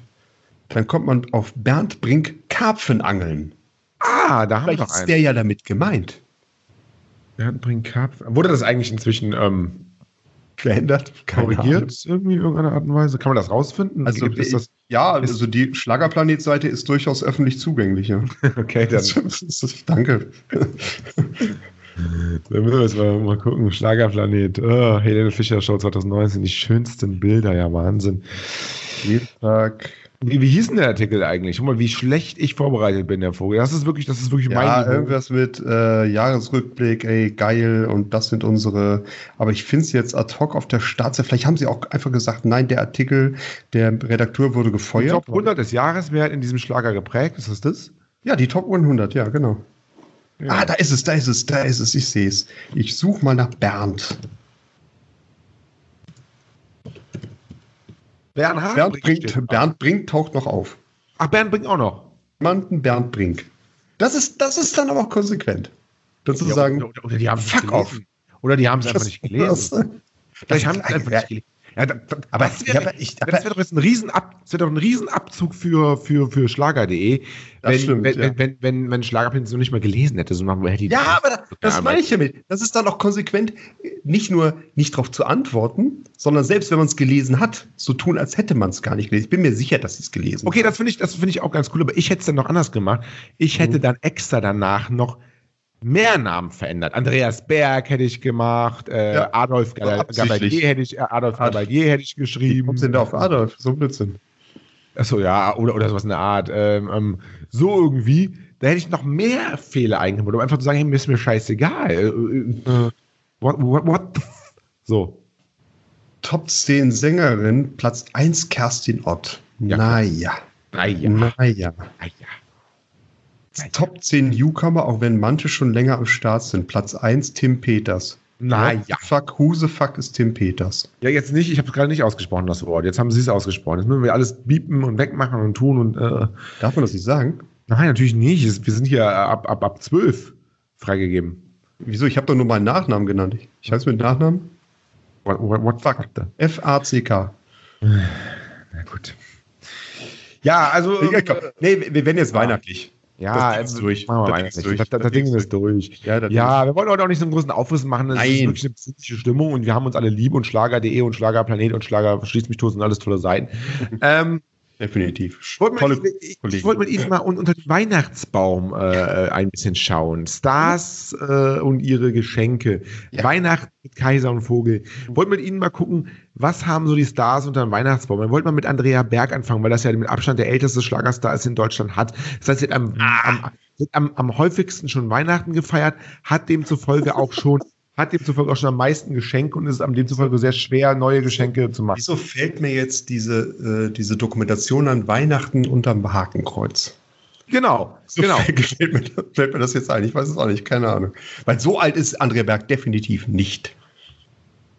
dann kommt man auf Bernd Brink Karpfenangeln. Ah, da haben wir doch einen. ist der ja damit gemeint. Bernd Brink-Karpfen. Wurde das eigentlich inzwischen ähm, geändert, korrigiert irgendwie in irgendeiner Art und Weise? Kann man das rausfinden? Also, Gibt, das, ja, also die Schlagerplanet-Seite ist durchaus öffentlich zugänglich. Ja. okay, dann. danke. Dann müssen wir jetzt mal, mal gucken. Schlagerplanet. Oh, Helene Fischer Show 2019. Die schönsten Bilder, ja, Wahnsinn. Spieltag Wie, wie hieß denn der Artikel eigentlich? Guck mal, wie schlecht ich vorbereitet bin, der Vogel. Das ist wirklich, das ist wirklich Ja, mein Niveau. irgendwas mit äh, Jahresrückblick, ey, geil, und das sind unsere. Aber ich finde es jetzt ad hoc auf der Startseite. Vielleicht haben sie auch einfach gesagt, nein, der Artikel, der Redakteur wurde Die gefeuert. Top 100 des Jahres, wer hat in diesem Schlager geprägt? Ist das das? Ja, die Top 100, ja, genau. Ja. Ah, da ist es, da ist es, da ist es, ich sehe es. Ich suche mal nach Bernd. Bernhard Bernd Brink. Bernd Brink taucht noch auf. Ach, Bernd Brink auch noch. Jemanden Bernd Brink. Das ist, das ist dann aber auch konsequent. Dann zu sagen, oder, oder, die haben es fuck nicht off. gelesen. Oder die haben es einfach nicht gelesen. Vielleicht haben sie es einfach nicht gelesen. Ja, da, da, Aber- das wäre ja, aber ich- das wäre doch jetzt ein Riesenab, das wäre doch ein Riesenabzug für, für, für Schlager.de, Das wenn, stimmt, wenn, ja. wenn, wenn, wenn, wenn Schlagerprinz so nicht mal gelesen hätte, so machen wir hätte Ja, aber da, das Ja, meine ich damit. Das ist dann auch konsequent, nicht nur nicht darauf zu antworten, sondern selbst wenn man es gelesen hat, so tun, als hätte man es gar nicht gelesen. Ich bin mir sicher, dass sie es gelesen Okay, das finde ich, das finde ich auch ganz cool, aber ich hätte es dann noch anders gemacht. Ich Mhm. hätte dann extra danach noch mehr Namen verändert. Andreas Berg hätte ich gemacht, äh, Ja, Adolf. Gabalier hätte ich, äh, Adolf Ad- Gabalier hätte ich Wie geschrieben. kommt denn da auf Adolf? So ein Blödsinn. Achso, ja, oder, oder sowas in der Art. Ähm, ähm, so irgendwie. Da hätte ich noch mehr Fehler eingebaut, um einfach zu sagen, hey, mir ist mir scheißegal. Äh, äh, what, what, what so. Top 10 Sängerin, Platz 1 Kerstin Ott. Ja, naja. Naja. Naja. Naja. Top 10 Newcomer, auch wenn manche schon länger am Start sind. Platz 1 Tim Peters. Naja. The Fuck, who the fuck ist Tim Peters? Ja, jetzt nicht. Ich habe es gerade nicht ausgesprochen, das Wort. Jetzt haben Sie es ausgesprochen. Jetzt müssen wir alles biepen und wegmachen und tun und. Äh, Darf man das nicht sagen? nein, natürlich nicht. Wir sind hier ab, ab, ab 12 freigegeben. Wieso? Ich habe doch nur meinen Nachnamen genannt. Ich, heiße mit Nachnamen What, what, what fuck? F-A-C-K. Na gut. Ja, also. Komm. Nee, wir wir werden jetzt weihnachtlich. Ja, Das Ding ist äh, durch. Machen wir Das mal Ding ist durch. Das, das, Das Ding ist ist durch. Ja, Ja, wir wollen heute auch nicht so einen großen Aufriss machen. Das ist Nein. wirklich eine besinnliche Stimmung und wir haben uns alle lieb und Schlager.de und Schlagerplanet und Schlager schließt mich tot sind alles tolle Seiten. ähm, Definitiv. ich wollte mit, ich, ich wollte mit Ihnen mal un- unter den Weihnachtsbaum äh, ein bisschen schauen. Stars äh, und ihre Geschenke. Ja. Weihnachten mit Kaiser und Vogel. Wollte mit Ihnen mal gucken, was haben so die Stars unter dem Weihnachtsbaum? Wir wollten mal mit Andrea Berg anfangen, weil das ja mit Abstand der älteste Schlagerstar ist in Deutschland hat. Das heißt, sie hat am, am, sie hat am, am häufigsten schon Weihnachten gefeiert, hat demzufolge auch schon hat demzufolge auch schon am meisten Geschenke und es ist am demzufolge sehr schwer, neue Geschenke zu machen. Wieso fällt mir jetzt diese, äh, diese Dokumentation an Weihnachten unterm Hakenkreuz? Genau, So genau. Fällt, mir, fällt mir das jetzt ein? Ich weiß es auch nicht, keine Ahnung. Weil so alt ist Andrea Berg definitiv nicht.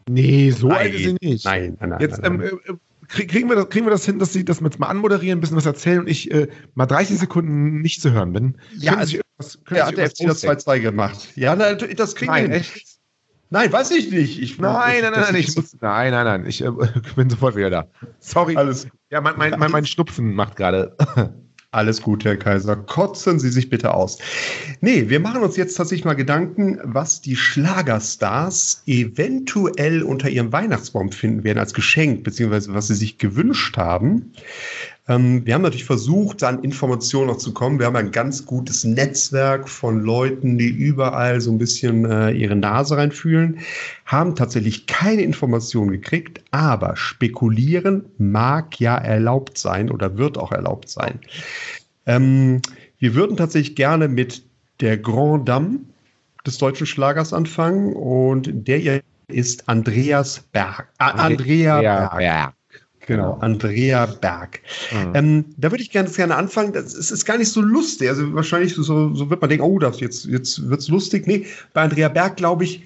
Nee, so Nein, alt ist sie nicht. Nein, nein, nein. Jetzt nein, ähm, nein. äh, krieg, kriegen, wir das, kriegen wir das hin, dass Sie das jetzt mal anmoderieren, ein bisschen was erzählen und ich äh, mal 30 Sekunden nicht zu hören bin? Ja, Können also, irgendwas- können Sie hat der FC das ausdenken? 2-2 gemacht. Ja, das kriegen wir hin. echt? Nein, weiß ich nicht. Ich, Nein, nein, nein, nein, ich muss, nein, nein, nein, ich äh, bin sofort wieder da. Sorry. Alles, Ja, mein, mein, mein, mein Schnupfen macht gerade. alles gut, Herr Kaiser. Kotzen Sie sich bitte aus. Nee, wir machen uns jetzt tatsächlich mal Gedanken, was die Schlagerstars eventuell unter ihrem Weihnachtsbaum finden werden als Geschenk, beziehungsweise was sie sich gewünscht haben. Ähm, wir haben natürlich versucht, an Informationen noch zu kommen. Wir haben ein ganz gutes Netzwerk von Leuten, die überall so ein bisschen äh, ihre Nase reinfühlen, haben tatsächlich keine Informationen gekriegt, aber spekulieren mag ja erlaubt sein oder wird auch erlaubt sein. Ähm, wir würden tatsächlich gerne mit der Grand Dame des deutschen Schlagers anfangen und der ihr ist Andreas Berg. Ah, Andrea ja, Berg. Genau, Andrea Berg. Mhm. Ähm, da würde ich ganz gerne anfangen. Das ist, ist gar nicht so lustig. Also wahrscheinlich so, so wird man denken, oh, das jetzt, jetzt wird's lustig. Nee, bei Andrea Berg glaube ich,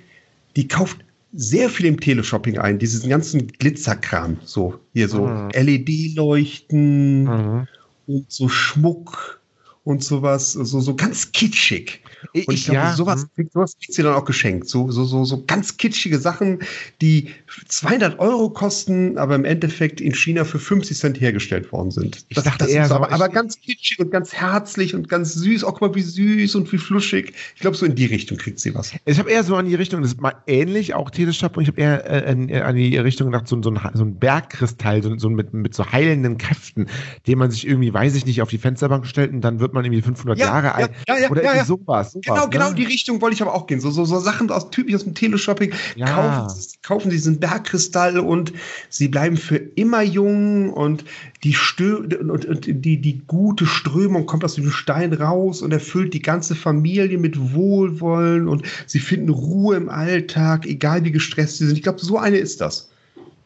die kauft sehr viel im Teleshopping ein, diesen ganzen Glitzerkram. So, hier so Mhm. LED-Leuchten Mhm. und so Schmuck und sowas, so, so ganz kitschig. Und ich glaube, ja, sowas, kriegt, sowas kriegt sie dann auch geschenkt. So, so, so, so ganz kitschige Sachen, die 200 Euro kosten, aber im Endeffekt in China für 50 Cent hergestellt worden sind. Ich dachte eher ist so, aber, ich- aber ganz kitschig und ganz herzlich und ganz süß. Auch guck mal, wie süß und wie fluschig. Ich glaube, so in die Richtung kriegt sie was. Ich habe eher so an die Richtung, das ist mal ähnlich, auch Teleshopping, ich habe eher äh, an, an die Richtung gedacht, so, so, ein, so ein Bergkristall, so, so mit, mit so heilenden Kräften, den man sich irgendwie, weiß ich nicht, auf die Fensterbank stellt und dann wird man irgendwie 500 Jahre alt. ja, ja, oder ja, irgendwie ja. sowas. Sowas, genau, ne? genau die Richtung wollte ich aber auch gehen. So, so, so Sachen aus typisch aus dem Teleshopping. Ja. Kaufen, sie- kaufen diesen Bergkristall und sie bleiben für immer jung und die, Stö und, und die, die gute Strömung kommt aus dem Stein raus und erfüllt die ganze Familie mit Wohlwollen und sie finden Ruhe im Alltag, egal wie gestresst sie sind. Ich glaube, so eine ist das.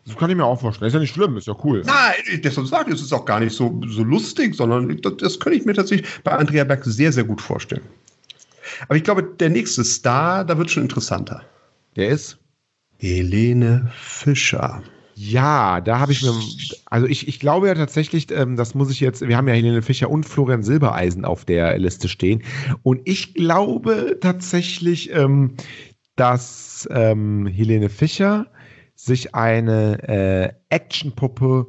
Das kann ich mir auch vorstellen. Ist ja nicht schlimm, ist ja cool. Nein, deshalb sage ich, es ist auch gar nicht so, so lustig, sondern das, das könnte ich mir tatsächlich bei Andrea Berg sehr, sehr gut vorstellen. Aber ich glaube, der nächste Star, da wird schon interessanter. Der ist. Helene Fischer. Ja, da habe ich mir, also ich, ich glaube ja tatsächlich, ähm, das muss ich jetzt, wir haben ja Helene Fischer und Florian Silbereisen auf der Liste stehen. Und ich glaube tatsächlich, ähm, dass ähm, Helene Fischer sich eine äh, Actionpuppe,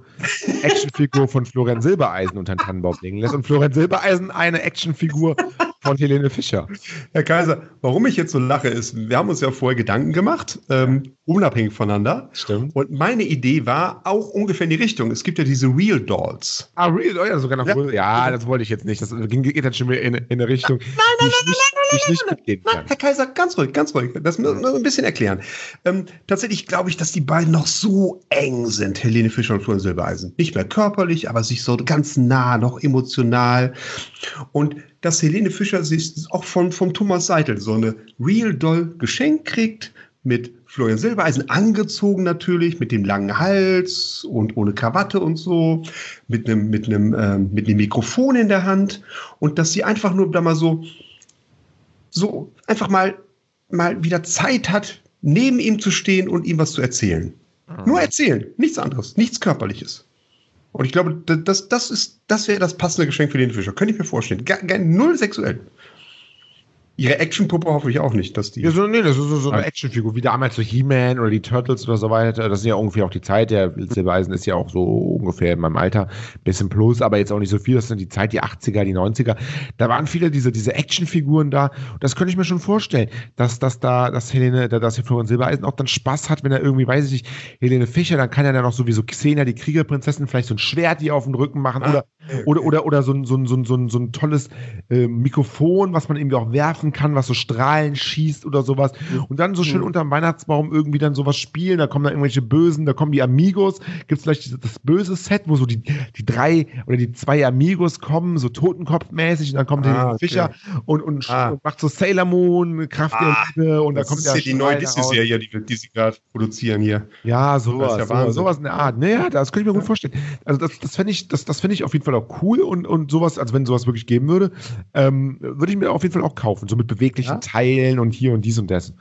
Actionfigur von Florian Silbereisen unter den Tannenbaum legen lässt und Florian Silbereisen eine Actionfigur von Helene Fischer. Herr Kaiser, warum ich jetzt so lache, ist, wir haben uns ja vorher Gedanken gemacht, ähm, unabhängig voneinander. Stimmt. Und meine Idee war auch ungefähr in die Richtung. Es gibt ja diese Real Dolls. Ah, real, oh ja, sogar noch Ja. ja. ja, das wollte ich jetzt nicht. Das ging, geht dann schon wieder in, in eine Richtung, die ich nicht, die ich nicht mitgehen Nein, kann. Herr Kaiser, ganz ruhig, ganz ruhig. Das müssen wir ein bisschen erklären. Ähm, tatsächlich glaube ich, dass die beiden noch so eng sind, Helene Fischer und Florian Silbereisen. Nicht mehr körperlich, aber sich so ganz nah, noch emotional. Und dass Helene Fischer sich auch von, von Thomas Seitel so eine Real Doll geschenkt kriegt, mit Florian Silbereisen angezogen natürlich, mit dem langen Hals und ohne Krawatte und so, mit einem, mit einem, ähm, mit einem Mikrofon in der Hand und dass sie einfach nur da mal so so einfach mal, mal wieder Zeit hat, neben ihm zu stehen und ihm was zu erzählen. Nur erzählen, nichts anderes, nichts Körperliches. Und ich glaube, da- das, das, ist, das wäre das passende Geschenk für den Fischer. Könnte ich mir vorstellen. Gar, gar null sexuell. Ihre Actionpuppe hoffe ich auch nicht, dass die. Ja, so, nee, das ist so, so eine Nein. Actionfigur, wie damals so He-Man oder die Turtles oder so weiter. Das ist ja ungefähr auch die Zeit. Der Silbereisen ist ja auch so ungefähr in meinem Alter, bisschen plus, aber jetzt auch nicht so viel. Das sind die Zeit, die 80er, die 90er. Da waren viele diese, diese Actionfiguren da. Und das könnte ich mir schon vorstellen, dass, dass da, dass Helene, dass hier Florian Silbereisen auch dann Spaß hat, wenn er irgendwie, weiß ich nicht, Helene Fischer, dann kann er dann auch sowieso Xena, die Kriegerprinzessin, vielleicht so ein Schwert die auf den Rücken machen oder, oder, oder, oder so ein, so ein, so ein, so ein, so ein tolles äh, Mikrofon, was man irgendwie auch werfen kann, was so Strahlen schießt oder sowas. Und dann so schön unterm Weihnachtsbaum irgendwie dann sowas spielen. Da kommen dann irgendwelche Bösen, da kommen die Amigos. Gibt es vielleicht das böse Set, wo so die, die drei oder die zwei Amigos kommen, so Totenkopfmäßig, und dann kommt Ah, der okay. Fischer und, und, Ah. und macht so Sailor Moon, Kraft Ah, der Liebe, und da das kommt ist der ja die neue. Disney-Serie, die, die sie gerade produzieren hier. Ja, Das sowas, ist ja sowas, sowas in der Art. Naja, das könnte ich mir gut vorstellen. Also das, das fände ich, das, das fände ich auf jeden Fall auch cool und, und sowas, also wenn sowas wirklich geben würde, ähm, würde ich mir auf jeden Fall auch kaufen. So mit beweglichen Ja? Teilen und hier und dies und das.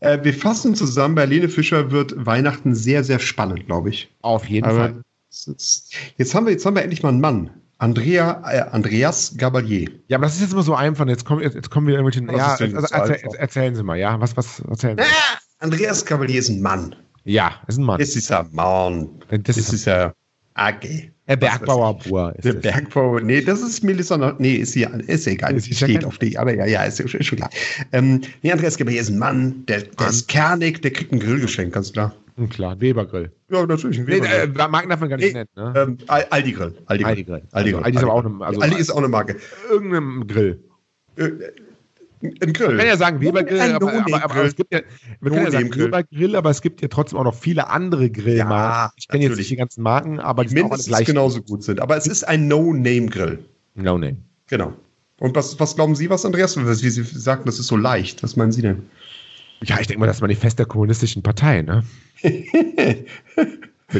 Äh, wir fassen zusammen, bei Helene Fischer wird Weihnachten sehr, sehr spannend, glaube ich. Auf jeden Aber Fall. jetzt haben wir, jetzt haben wir endlich mal einen Mann. Andrea, äh, Andreas Gabalier. Ja, aber das ist jetzt immer so einfach. Jetzt kommen, jetzt, jetzt kommen wir irgendwelche. Was Ja, also, erzähl, erzählen Sie mal, ja. Was, was erzählen Sie? Ah, Andreas Gabalier ist ein Mann. Ja, ist ein Mann. Das ist ein Mann. Das Das ist- ist ja AG. Der Bergbauerbauer ist Der es. Bergbau, nee, das ist Melissa nee, ist sie, ist egal, Ist sie steht auf die, aber ja, ja, ist, ist schon klar. Ähm, nee, Andreas Gabalier ist ein Mann, der, der ist kernig, der kriegt ein Grillgeschenk, ganz klar. Hm, Klar, Webergrill. Ja, natürlich, ein Nee, äh, Weber-Grill. Marken darf man gar nicht Nee, nennen, ne? ähm, Al- Aldi Grill. Aldi Aldi Grill. Aldi Also Grill. Aldi ist aber auch eine- also- Aldi ist auch eine Marke. Irgendeinem Grill. Ein Grill. Man kann ja sagen Webergrill, Ein aber, aber, aber, es gibt ja, man kann ja sagen. Webergrill, aber es gibt ja trotzdem auch noch viele andere Grillmarken. Ja, ich kenne jetzt nicht die ganzen Marken, aber die sind auch mindestens genauso gut sind. Aber es ist ein No-Name-Grill. No name. Genau. Und was, was glauben Sie, was, Andreas? Wie Sie sagten, das ist so leicht. Was meinen Sie denn? Ja, ich denke mal, das ist Manifest der kommunistischen Partei, ne?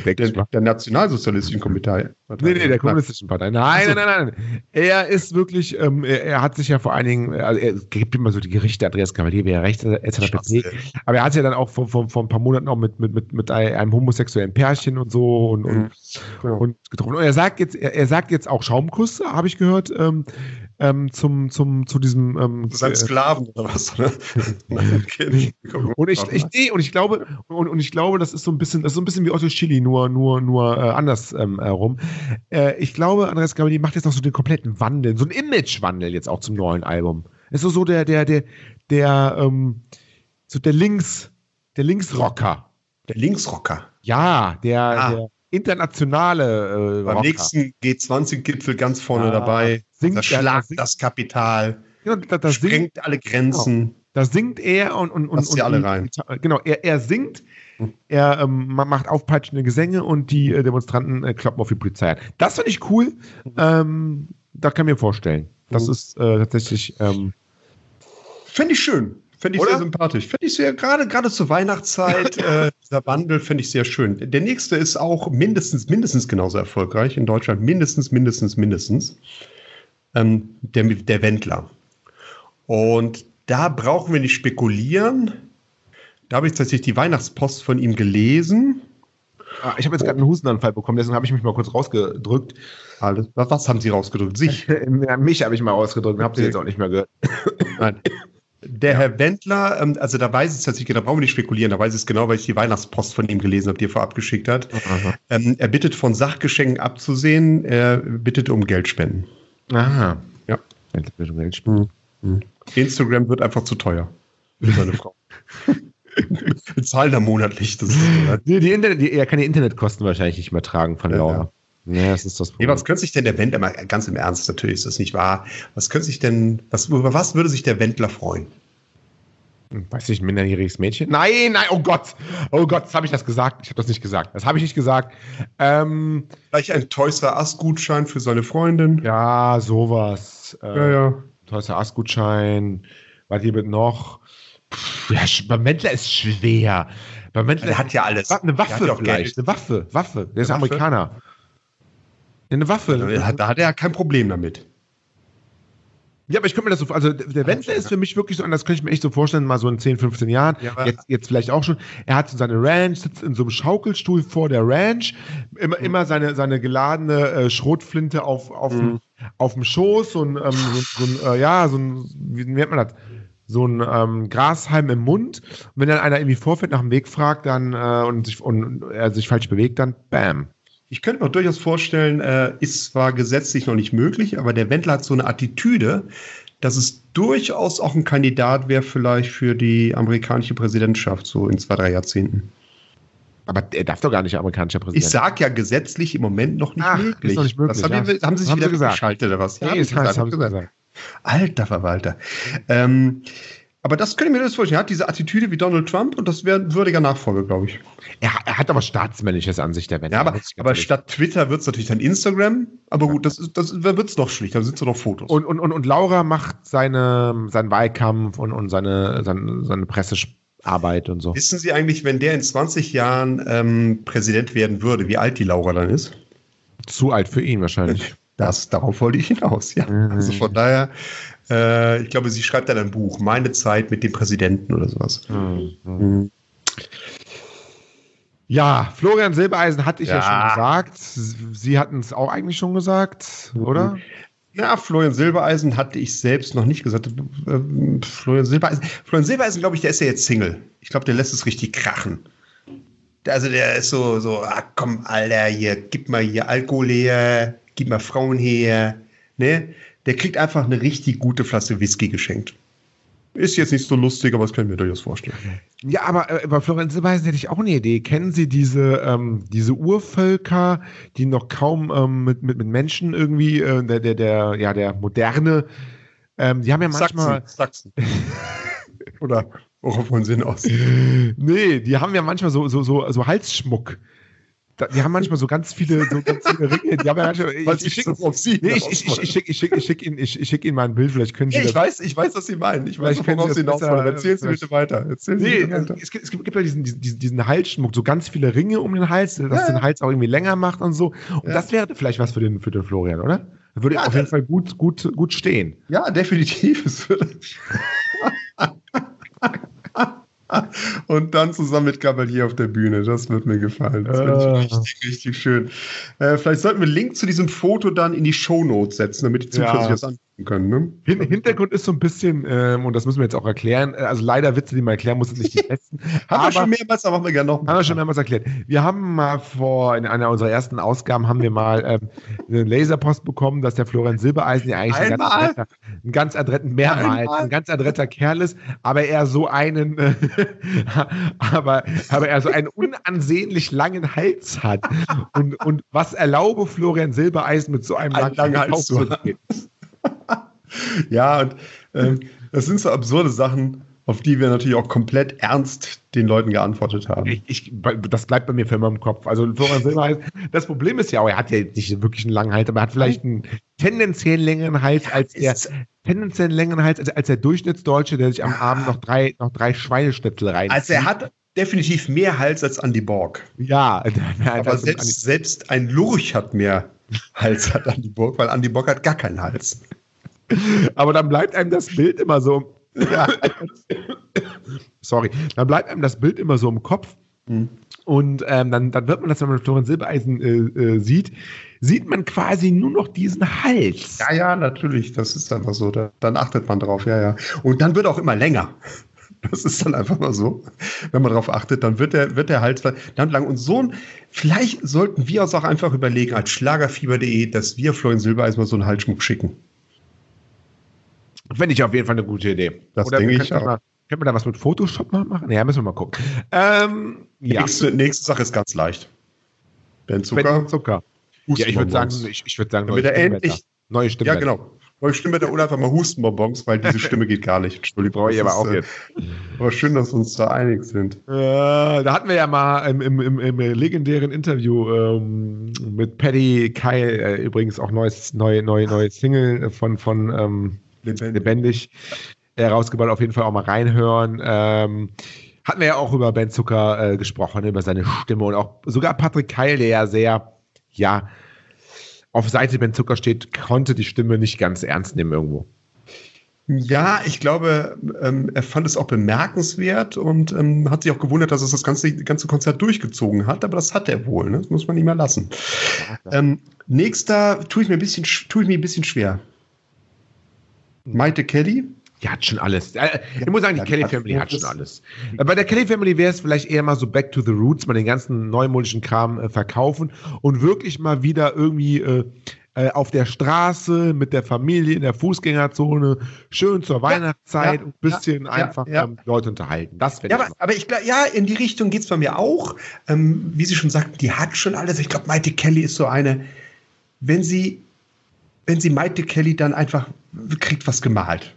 Denke Der, der nationalsozialistischen Kommentar. Nee, nee, der kommunistischen Partei. Nein, nein, nein, nein. Er ist wirklich, ähm, er, er hat sich ja vor allen Dingen, also er gibt immer so die Gerichte, Andreas Cavalier wäre recht, etc. Aber er hat ja dann auch vor, vor, vor ein paar Monaten auch mit, mit, mit, mit einem homosexuellen Pärchen und so und, und, Genau. und getroffen. Und er sagt jetzt, er, er sagt jetzt auch Schaumkuss, habe ich gehört, ähm, ähm, zum, zum, zu diesem ähm, Sein äh, Sklaven oder was? Oder? Nein, okay. und ich, ich, nee, und ich glaube, und, und ich glaube, das ist so ein bisschen, das ist so ein bisschen wie Otto Chili, nur, nur, nur äh, anders ähm, herum. Äh, ich glaube, Andreas Gabalier macht jetzt noch so den kompletten Wandel, so einen Imagewandel jetzt auch zum neuen Album. Ist so, so der, der, der, der, ähm, so der Links, der Linksrocker. Der Linksrocker. Ja, der, Ah. der internationale äh, Beim Rocker. nächsten G20-Gipfel ganz vorne Ah, dabei. Singt das er- Schlag singt- das Kapital. Ja, da, da singt, Sprengt alle Grenzen. da singt er und. und, und, und alle rein. Genau, er, er singt, er ähm, ma- macht aufpeitschende Gesänge und die äh, Demonstranten äh, kloppen auf die Polizei an. Das finde ich cool. Hm. Ähm, da kann ich mir vorstellen. Das ist äh, tatsächlich. Ähm, Fände ich schön. Fände ich Oder? sehr sympathisch. Fände ich sehr, gerade, gerade zur Weihnachtszeit, äh, dieser Wandel fände ich sehr schön. Der nächste ist auch mindestens, mindestens genauso erfolgreich in Deutschland. Mindestens, mindestens, mindestens. Ähm, der, der Wendler. Und da brauchen wir nicht spekulieren. Da habe ich tatsächlich die Weihnachtspost von ihm gelesen. ah, ich habe jetzt gerade einen Hustenanfall bekommen, deswegen habe ich mich mal kurz rausgedrückt. Alles. Was, haben Sie rausgedrückt? Sich? Ja, mich habe ich mal rausgedrückt und habe sie jetzt auch nicht mehr gehört. Nein. Der Herr Wendler, ähm, also da weiß ich es tatsächlich, da brauchen wir nicht spekulieren, da weiß ich es genau, weil ich die Weihnachtspost von ihm gelesen habe, die er vorab geschickt hat. Ähm, er bittet von Sachgeschenken abzusehen, er bittet um Geldspenden. Aha. Ja. Instagram wird einfach zu teuer für seine Frau. Wir zahlen da monatlich. Das ist, Nee, die Internet, die, er kann die Internetkosten wahrscheinlich nicht mehr tragen von Ja, Laura. Ja, das ist das nee, Problem. was könnte sich denn der Wendler, mal ganz im Ernst, natürlich ist das nicht wahr, was könnte sich denn, was, über was würde sich der Wendler freuen? Weiß ich, ein minderjähriges Mädchen? Nein, nein, oh Gott. Oh Gott, habe ich das gesagt. Ich habe das nicht gesagt. Das habe ich nicht gesagt. Ähm, Vielleicht ein Toys R Us Gutschein für seine Freundin? ja, sowas. Äh, ja. ja. Toys R Us Gutschein. Was hier mit noch? Pff, ja, beim Wendler ist schwer. Beim Wendler Der hat ja alles. Eine Waffe ja vielleicht. Eine Waffe. Waffe. Der ist Waffe? Amerikaner. Eine Waffe. Da hat, da hat er ja kein Problem damit. Ja, aber ich könnte mir das so, also der Wendler ist für mich wirklich so, und das könnte ich mir echt so vorstellen, mal so in 10, 15 Jahren, Ja, jetzt, jetzt vielleicht auch schon, er hat so seine Ranch, sitzt in so einem Schaukelstuhl vor der Ranch, immer, Mhm. immer seine, seine geladene äh, Schrotflinte auf, auf, Mhm. dem, auf dem Schoß, so ein, ähm, so, so ein äh, ja, so ein, wie nennt man das? So ein ähm, Grashalm im Mund. Und wenn dann einer irgendwie vorfährt, nach dem Weg fragt, dann äh, und, sich, und er sich falsch bewegt, dann bam. Ich könnte mir durchaus vorstellen, äh, ist zwar gesetzlich noch nicht möglich, aber der Wendler hat so eine Attitüde, dass es durchaus auch ein Kandidat wäre, vielleicht für die amerikanische Präsidentschaft, so in zwei, drei Jahrzehnten. Aber er darf doch gar nicht amerikanischer Präsident. Ich sag ja gesetzlich im Moment noch nicht Ach, möglich. noch nicht möglich, Das haben, ja. wir, haben Sie sich Haben wieder Sie gesagt. geschaltet oder was? Nee, das heißt, gesagt, haben sie gesagt. gesagt. Alter Verwalter. Ähm, aber das könnte ich mir das vorstellen. Er hat diese Attitüde wie Donald Trump und das wäre ein würdiger Nachfolger, glaube ich. Er, er hat aber staatsmännisches an sich, der Wendler. Ja, aber, aber statt Twitter wird es natürlich dann Instagram. Aber gut, das, das wird es noch schlicht. Da sind so noch Fotos. Und, und, und, und Laura macht seine, seinen Wahlkampf und, und seine, seine, seine Pressearbeit und so. Wissen Sie eigentlich, wenn der in 20 Jahren ähm, Präsident werden würde, wie alt die Laura dann ist? Zu alt für ihn wahrscheinlich. Das, darauf wollte ich hinaus, ja. Mhm. Also von daher, äh, ich glaube, sie schreibt dann ein Buch, Meine Zeit mit dem Präsidenten oder sowas. Mhm. Ja, Florian Silbereisen hatte ich ja, Ja. schon gesagt. Sie hatten es auch eigentlich schon gesagt, oder? Na, Florian Silbereisen hatte ich selbst noch nicht gesagt. Ähm, Florian Silbereisen, Florian Silbereisen, glaube ich, der ist ja jetzt Single. Ich glaube, der lässt es richtig krachen. Also der ist so, so, ah, komm, Alter, hier, gib mal hier Alkohol her, gib mal Frauen her. Ne? Der kriegt einfach eine richtig gute Flasche Whisky geschenkt. Ist jetzt nicht so lustig, aber das können wir durchaus vorstellen. Ja, aber äh, bei Florian Silbereisen hätte ich auch eine Idee. Kennen Sie diese, ähm, diese Urvölker, die noch kaum ähm, mit, mit, mit Menschen irgendwie, äh, der, der, der, ja, der moderne, ähm, die haben ja manchmal. Sachsen. Sachsen. Oder worauf wollen Sie hinaus? Nee, die haben ja manchmal so, so, so, so Halsschmuck. Die haben manchmal so ganz viele, so ganz viele Ringe. Die haben ja manchmal, ich, ich, ich schick, so, ob Sie nee, ich, ich, ich, schick, ich, schick, ich, schick Ihnen, ich, ich schick Ihnen mal ein Bild, vielleicht können Sie ich das. weiß, ich weiß, was Sie meinen. Ich weiß, worauf Sie das hinaus wollen. Erzählen Sie bitte weiter. Erzählen Sie Nee, weiter. es gibt, es gibt, ja diesen, diesen, diesen Halsschmuck, so ganz viele Ringe um den Hals, das Ja. den Hals auch irgendwie länger macht und so. Und Ja. das wäre vielleicht was für den, für den Florian, oder? Würde Ja, auf jeden das- Fall gut, gut, gut stehen. Ja, definitiv. Es würde- Und dann zusammen mit Cavalier auf der Bühne. Das wird mir gefallen. Das finde Ah. ich richtig, richtig schön. Äh, vielleicht sollten wir einen Link zu diesem Foto dann in die Shownotes setzen, damit die Zuschauer Ja. sich das angucken können. Ne? Hin Hintergrund ist so ein bisschen, ähm, und das müssen wir jetzt auch erklären, äh, also leider Witze, die man erklären muss, sind nicht die besten. Haben wir schon mehrmals, aber machen wir gerne noch. Haben wir schon mehrmals erklärt. Wir haben mal vor, in einer unserer ersten Ausgaben haben wir mal ähm, eine Laserpost bekommen, dass der Florian Silbereisen ja eigentlich ein ganz, adretter, ein ganz adretten, mehrmals, Einmal? ein ganz adretter Kerl ist, aber er so einen, äh, aber, aber er so einen unansehnlich langen Hals hat. Und, und was erlaube Florian Silbereisen mit so einem Einen langen Hals zu Auftritt? Ja, und ähm, das sind so absurde Sachen, auf die wir natürlich auch komplett ernst den Leuten geantwortet haben. Ich, ich, das bleibt bei mir für immer im Kopf. Also Florian Silbereisen, das Problem ist ja auch, er hat ja jetzt nicht wirklich einen langen Hals, aber er hat vielleicht einen tendenziell längeren Hals als der tendenziell längeren Hals als, als der Durchschnittsdeutsche, der sich am Abend noch drei, noch drei Schweineschnitzel rein. Also er hat definitiv mehr Hals als Andy Borg. Ja, aber selbst, selbst ein Lurch hat mehr Hals als Andy Borg, weil Andy Borg hat gar keinen Hals. Aber dann bleibt einem das Bild immer so. Ja, sorry, dann bleibt einem das Bild immer so im Kopf. Mhm. Und ähm, dann, dann wird man das, wenn man Florian Silbereisen äh, äh, sieht, sieht man quasi nur noch diesen Hals. Ja, ja, natürlich. Das ist einfach so. Da, dann achtet man drauf, ja, ja. Und dann wird auch immer länger. Das ist dann einfach mal so. Wenn man darauf achtet, dann wird der, wird der Hals dann lang. Und so ein, vielleicht sollten wir uns auch einfach überlegen, als Schlagerfieber.de, dass wir Florian Silbereisen mal so einen Halsschmuck schicken. Finde ich auf jeden Fall eine gute Idee. Das Oder denke ich auch. Mal, können wir da was mit Photoshop mal machen? Ja, müssen wir mal gucken. Ähm, ja. nächste, nächste Sache ist ganz leicht. Ben Zucker. Ben Zucker. Ja, ich würde sagen, ich, ich würde sagen, neue. Endlich, neue Stimme. Ja, genau. Neue Stimme der oder einfach mal Hustenbonbons, weil diese Stimme geht gar nicht. Entschuldigung. Brauche ich aber auch äh, jetzt. Aber schön, dass wir uns da einig sind. Äh, da hatten wir ja mal im, im, im, im legendären Interview ähm, mit Paddy Kyle, äh, übrigens auch neues, neue, neue, neue Single von, von ähm, lebendig. lebendig herausgebracht. Auf jeden Fall auch mal reinhören. Ähm, hatten wir ja auch über Ben Zucker äh, gesprochen, über seine Stimme und auch sogar Patrick Keil, der ja sehr, ja, auf Seite Ben Zucker steht, konnte die Stimme nicht ganz ernst nehmen irgendwo. Ja, ich glaube, ähm, er fand es auch bemerkenswert und ähm, hat sich auch gewundert, dass es das ganze, ganze Konzert durchgezogen hat, aber das hat er wohl, ne? das muss man nicht mehr lassen. Ja, ähm, nächster tue ich mir ein bisschen, tue ich mir ein bisschen schwer. Maite Kelly. Die hat schon alles. Äh, ich muss sagen, die Kelly Family hat schon alles. Bei der Kelly Family wäre es vielleicht eher mal so back to the roots, mal den ganzen neumodischen Kram äh, verkaufen und wirklich mal wieder irgendwie äh, äh, auf der Straße mit der Familie in der Fußgängerzone schön zur Weihnachtszeit ja, ein bisschen ja, einfach ähm, Leute unterhalten. Das ja, aber, aber, ich glaube, ja, in die Richtung geht es bei mir auch. Ähm, wie Sie schon sagten, die hat schon alles. Ich glaube, Maite Kelly ist so eine, wenn sie, wenn sie Maite Kelly dann einfach kriegt was gemalt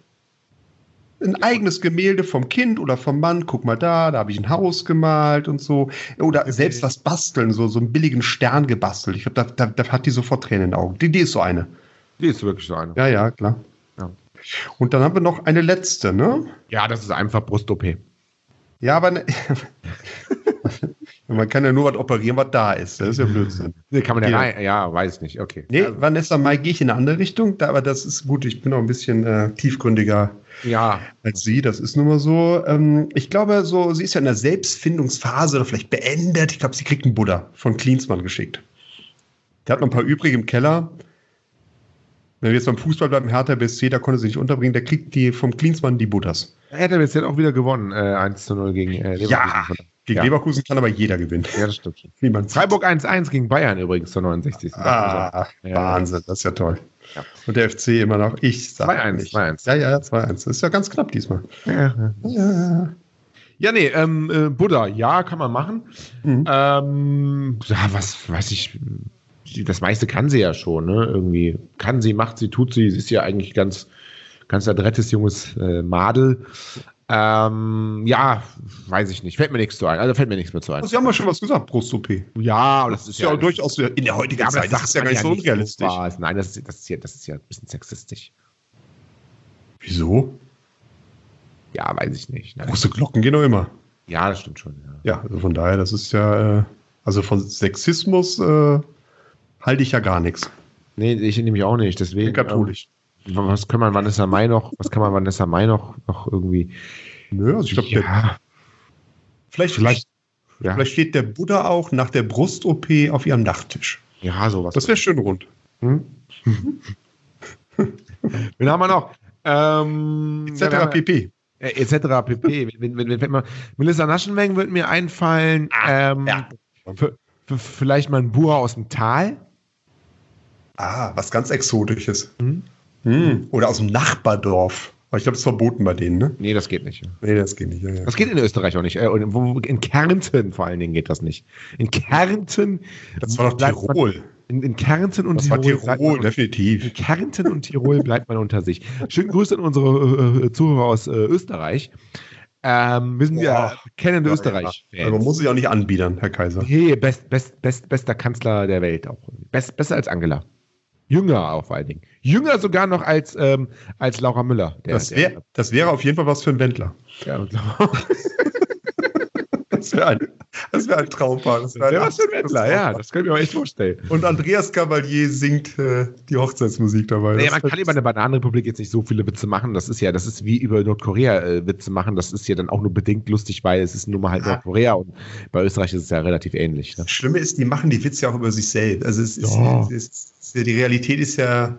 ein eigenes Gemälde vom Kind oder vom Mann. Guck mal da, da habe ich ein Haus gemalt und so. Oder okay. selbst was basteln, so, so einen billigen Stern gebastelt. Ich glaube, da, da, da, hat die sofort Tränen in den Augen. Die, die ist so eine. Die ist wirklich so eine. Ja, ja, klar. Ja. Und dann haben wir noch eine letzte, ne? Ja, das ist einfach Brust-OP. Ja, aber ne, man kann ja nur was operieren, was da ist. Das ist ja Blödsinn. Nee, kann man ja, rein, ja, weiß nicht, okay. Nee, also. Vanessa Mai gehe ich in eine andere Richtung, aber das ist gut, ich bin auch ein bisschen äh, tiefgründiger ja. als sie. Das ist nun mal so. Ähm, ich glaube, so, sie ist ja in der Selbstfindungsphase oder vielleicht beendet. Ich glaube, sie kriegt einen Buddha von Klinsmann geschickt. Der hat noch ein paar übrig im Keller. Wenn wir jetzt beim Fußball bleiben, Hertha BSC, da konnte sie nicht unterbringen, der kriegt die vom Klinsmann die Buddhas. Hertha BSC hat auch wieder gewonnen, äh, 1 zu 0 gegen äh, Leverkusen. Ja, gegen ja. Leverkusen kann aber jeder gewinnen. Ja, das stimmt. Niemand Freiburg 1-1 gegen Bayern übrigens zur 69. Ah, ja. Wahnsinn, das ist ja toll. Ja. Und der FC immer noch, ich sag 2-1. 2-1. Ja, ja, 2-1. Das ist ja ganz knapp diesmal. Ja, ja. ja nee, ähm, äh, Buddha, ja, kann man machen. Mhm. Ähm, ja, was weiß ich, das meiste kann sie ja schon, ne? Irgendwie kann sie, macht sie, tut sie. Sie ist ja eigentlich ganz, ganz adrettes junges äh, Madel. Ähm, ja, weiß ich nicht. Fällt mir nichts zu ein. Also fällt mir nichts mehr zu ein. Sie haben ja schon was gesagt, Brust-OP. Ja, das, das ist ja, ja durchaus in der heutigen ja, Zeit. Das, das ist ja gar nicht so unrealistisch. So Nein, das ist, das, ist ja, das ist ja ein bisschen sexistisch. Wieso? Ja, weiß ich nicht. Nein. Große Glocken gehen doch immer. Ja, das stimmt schon. Ja, ja also von daher, das ist ja, äh, also von Sexismus äh, halte ich ja gar nichts. Nee, ich nämlich auch nicht. Deswegen. Ich bin katholisch. Was kann man Vanessa Mai noch, was kann man Vanessa Mai noch, noch irgendwie. Nö, also ich glaube, ja. vielleicht, vielleicht, ja. vielleicht steht der Buddha auch nach der Brust-OP auf ihrem Nachttisch. Ja, sowas. Das wäre schön rund. Hm? Wen haben wir noch? Ähm, etc. pp. Äh, etc. pp. wenn, wenn, wenn, wenn Melissa Naschenweng würde mir einfallen. Ah, ähm, ja. vielleicht mal ein Bura aus dem Tal. Ah, was ganz Exotisches. Hm? Hm. Oder aus dem Nachbardorf. Aber ich glaube, das ist verboten bei denen, ne? Nee, das geht nicht. Nee, das geht nicht. Ja, ja. Das geht in Österreich auch nicht. Äh, in Kärnten vor allen Dingen geht das nicht. In Kärnten. Das war doch Tirol. In, in Kärnten und Das war Tirol. Tirol, definitiv. in Kärnten und Tirol bleibt man unter sich. Schönen Grüße an unsere äh, Zuhörer aus äh, Österreich. Ähm, wir sind ja Boah. bekennende Ja, Österreich. ja. Man muss sich auch nicht anbiedern, Herr Kaiser. Hey, best, best, best, bester Kanzler der Welt auch. Best, besser als Angela. Jünger auch vor allen Dingen. Jünger sogar noch als, ähm, als Laura Müller. Der, Das, wär, das wäre auf jeden Fall was für einen Wendler. der, der, Das wäre ein, das wär ein Traumpaar. Das wär ein der was für ein absolutes Wendler, ja, das könnte ich mir echt vorstellen. Und Andreas Cavalier singt äh, die Hochzeitsmusik dabei. Das man kann über eine Bananenrepublik jetzt nicht so viele Witze machen. Das ist ja, das ist wie über Nordkorea äh, Witze machen. Das ist ja dann auch nur bedingt lustig, weil es ist nun mal halt Ja. Nordkorea und bei Österreich ist es ja relativ ähnlich. Ne? Das Schlimme ist, die machen die Witze ja auch über sich selbst. Also es ist, Ja. es ist, die Realität ist ja,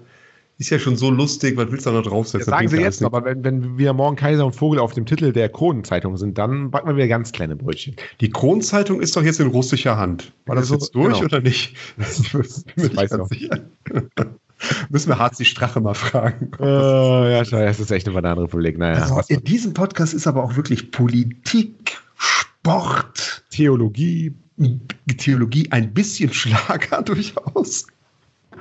ist ja schon so lustig, was willst du da noch draufsetzen? Das sagen sie ja jetzt, aber wenn, wenn wir morgen Kaiser und Vogel auf dem Titel der Kronenzeitung sind, dann backen wir wieder ganz kleine Brötchen. Die Kronzeitung ist doch jetzt in russischer Hand. War das Ja, jetzt so- durch genau. oder nicht? Ich bin mir nicht ganz sicher. Müssen wir Harzi Strache mal fragen. Äh, ja, das ist echt eine Bananenrepublik. Naja, Also in diesem Podcast ist aber auch wirklich Politik, Sport, Theologie, Theologie, ein bisschen Schlager durchaus.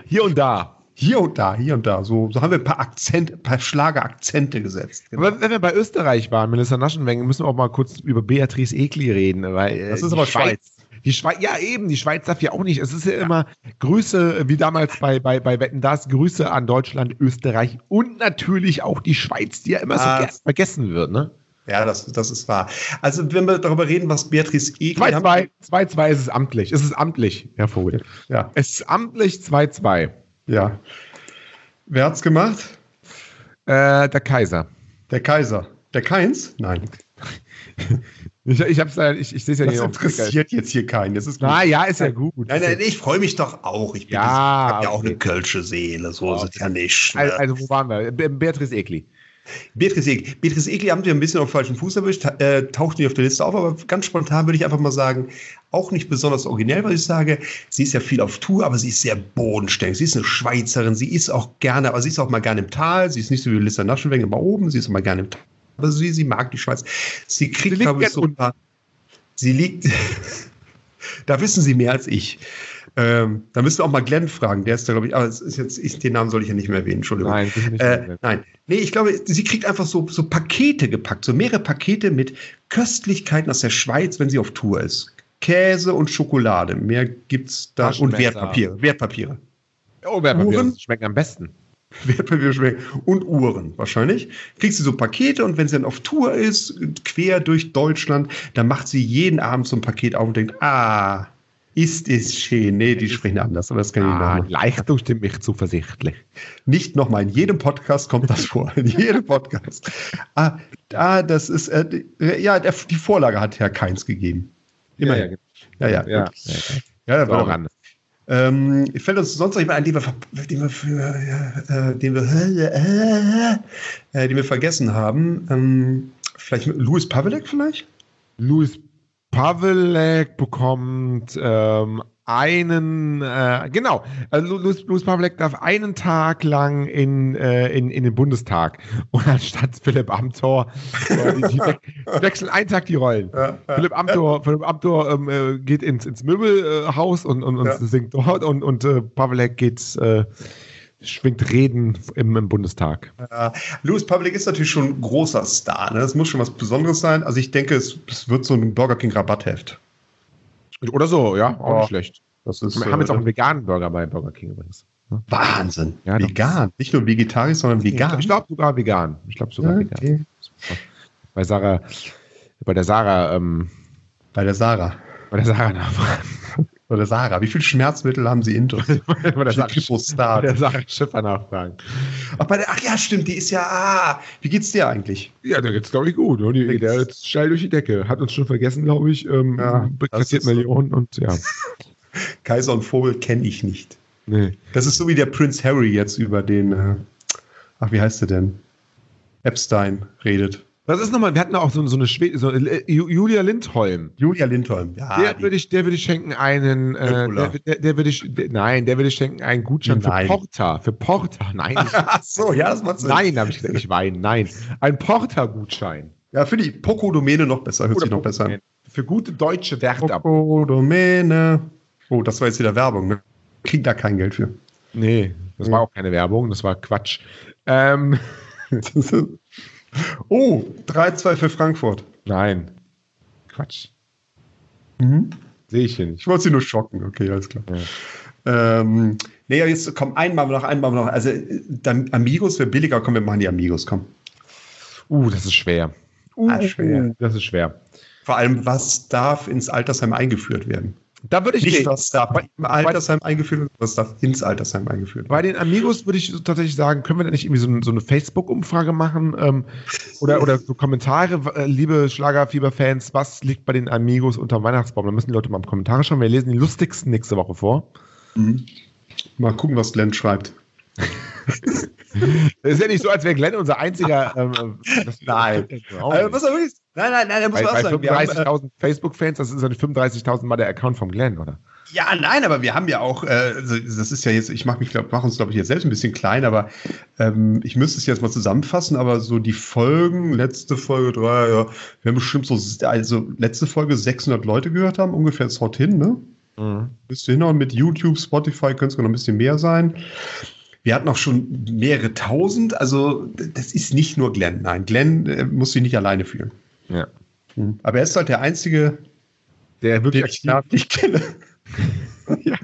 hier und da. Hier und da, hier und da. So, so haben wir ein paar Akzente, ein paar Schlagerakzente gesetzt. Genau. Aber wenn wir bei Österreich waren, Melissa Naschenweng, müssen wir auch mal kurz über Beatrice Egli reden. Weil, äh, Das ist aber Schweiz. Die Schweiz, ja eben, die Schweiz darf ja auch nicht. Es ist ja immer Grüße, äh, wie damals bei, bei, bei Wetten das, Grüße an Deutschland, Österreich und natürlich auch die Schweiz, die ja immer so Ah. gern vergessen wird, ne? Ja, das, das ist wahr. Also, wenn wir darüber reden, was Beatrice Egli 2-2, 2-2 ist es amtlich. Es ist amtlich, Herr Vogel. Ja, Es ist amtlich 2-2. Ja. Wer hat's gemacht? Äh, der Kaiser. Der Kaiser. Der Keins? Nein. Ich, ich hab's leider, ich, ich sehe es ja Das Ticker. interessiert jetzt hier keinen. Das ist gut. Na ja, ist ja gut. Nein, nein, ich freue mich doch auch. Ich bin Ja, ich habe ja auch okay. eine kölsche Seele, so ist es ja nicht. Ne? Also, also wo waren wir? Be Beatrice Egli. Beatrice Egli. Beatrice Egli haben wir ein bisschen auf falschen Fuß erwischt, äh, taucht nicht auf der Liste auf, aber ganz spontan würde ich einfach mal sagen, auch nicht besonders originell, weil ich sage, sie ist ja viel auf Tour, aber sie ist sehr bodenständig. Sie ist eine Schweizerin, sie ist auch gerne, aber sie ist auch mal gerne im Tal, sie ist nicht so wie Lissa Naschenweng immer oben, sie ist auch mal gerne im Tal. Aber sie, sie mag die Schweiz. Sie kriegt, glaube ich, so ein paar. Sie liegt. da wissen Sie mehr als ich. Ähm, da müssen wir auch mal Glenn fragen. Der ist da, glaube ich, aber jetzt, ich, den Namen soll ich ja nicht mehr erwähnen, Entschuldigung. Nein. Äh, nein. Nee, ich glaube, sie kriegt einfach so, so Pakete gepackt, so mehrere Pakete mit Köstlichkeiten aus der Schweiz, wenn sie auf Tour ist. Käse und Schokolade. Mehr gibt's da. Und. Wertpapiere. Wertpapiere. Oh, Wertpapier, Uhren? das schmeckt am besten. Wertpapiere schmecken. Und Uhren wahrscheinlich. Kriegt sie so Pakete und wenn sie dann auf Tour ist, quer durch Deutschland, dann macht sie jeden Abend so ein Paket auf und denkt, ah, ist es schön. Nee, die sprechen anders, aber das kann ich nicht Ah, machen. Leistung stimmt mich zuversichtlich. Nicht nochmal, in jedem Podcast kommt das vor. In jedem Podcast. Ah, ah das ist, äh, ja, der, die Vorlage hat Herr Keins gegeben. Immerhin. Ja, ja. ja, ja, ja, ja war doch ran. ähm, fällt uns sonst noch jemand ein, den wir, den wir, für, ja, äh, den wir, äh, den wir vergessen haben? Ähm, vielleicht Louis Pavelek vielleicht? Luis Pavelek bekommt ähm, einen, äh, genau, also Luis, Luis Pavelek darf einen Tag lang in, äh, in, in den Bundestag und anstatt Philipp Amthor, äh, die, die, we wechseln einen Tag die Rollen. Ja, ja. Philipp Amthor, Philipp Amthor ähm, äh, geht ins, ins Möbelhaus und, und, und Ja. singt dort und, und äh, Pavelek geht, äh, schwingt Reden im, im Bundestag. Ja, Louis Pavelek ist natürlich schon ein großer Star. Ne? Das muss schon was Besonderes sein. Also ich denke, es, es wird so ein Burger King Rabattheft. Oder so, ja, auch Oh, nicht schlecht. Das ist Wir haben jetzt auch äh, einen veganen Burger bei Burger King übrigens. Wahnsinn. Ja, vegan. Nicht nur vegetarisch, sondern vegan. Ich glaube sogar vegan. Ich glaube sogar Ja, vegan. okay. Bei Sarah, bei der Sarah, ähm, Bei der Sarah. bei der Sarah nachfragen. Bei der Sarah. Wie viel Schmerzmittel haben Sie intus? bei der Sarah, der Schiffer nachfragen. Ach, bei der, ach ja, stimmt, die ist ja. Ah, wie geht's dir eigentlich? Ja, der geht's, glaube ich, gut. Ne? Die, Der ist steil durch die Decke. Hat uns schon vergessen, glaube ich. Ähm, Ja, kassiert ist so. Millionen und ja. Kaiser und Vogel kenne ich nicht. Nee. Das ist so wie der Prinz Harry jetzt über den. Äh, ach, wie heißt der denn? Epstein redet. Was ist nochmal? Wir hatten auch so, so eine Schwede, so, äh, Ju- Julia Lindholm. Julia Lindholm. Ja, Der die- würde ich, der würde ich schenken einen, äh, der, der, der würde ich, der, nein, der würde ich schenken einen Gutschein Nein. für Porter. Für Porter, nein. Ach so, ja, das macht Sinn. nein, habe ich gesagt, nicht Wein, nein. Ein Porter-Gutschein. Ja, finde ich Poco-Domäne noch besser. Hört sich noch besser an. Für gute deutsche Werte. Poco-Domäne. Oh, das war jetzt wieder Werbung, ne? kriegen da kein Geld für. Nee, das war auch keine Werbung, das war Quatsch. Ähm, oh, 3-2 für Frankfurt. nein. Quatsch. Mhm. Sehe ich hier nicht. Ich wollte sie nur schocken, okay, alles klar. Ähm, nee, jetzt komm, einmal noch, einmal noch. Also, dann Amigos wäre billiger, komm, wir machen die Amigos, komm. Uh, das ist schwer. Uh, Ah, schwer. Das ist schwer. Vor allem, was darf ins Altersheim eingeführt werden? Da würde ich Nicht, was darf im Altersheim eingeführt was darf ins Altersheim eingeführt bei den Amigos würde ich tatsächlich sagen, können wir da nicht irgendwie so, so eine Facebook-Umfrage machen ähm, oder, oder so Kommentare, äh, liebe Schlagerfieber-Fans, was liegt bei den Amigos unter dem Weihnachtsbaum? Da müssen die Leute mal im Kommentar schauen. Wir lesen die lustigsten nächste Woche vor. Mhm. Mal gucken, was Glenn schreibt. Es ist ja nicht so, als wäre Glenn unser einziger. Ähm, Nein. Auch Also, er wirklich, nein, nein, nein, da muss bei man auch sagen. Wir haben, äh, 35.000 Facebook-Fans, das ist ja 35.000 Mal der Account vom Glenn, oder? Ja, nein, aber wir haben ja auch, äh, also das ist ja jetzt, ich mache mich, glaub, mach uns, glaube ich, jetzt selbst ein bisschen klein, aber ähm, ich müsste es jetzt mal zusammenfassen, aber so die Folgen, letzte Folge drei, ja, wir haben bestimmt so, also letzte Folge 600 Leute gehört haben, ungefähr das haut hin, ne? Bist du hinhauen mit YouTube, Spotify, könnte es noch ein bisschen mehr sein. Wir hatten auch schon mehrere tausend, also das ist nicht nur Glenn, nein, Glenn äh, muss sich nicht alleine fühlen. Ja. Aber er ist halt der Einzige, Der den wirklich ich nicht kenne. ja.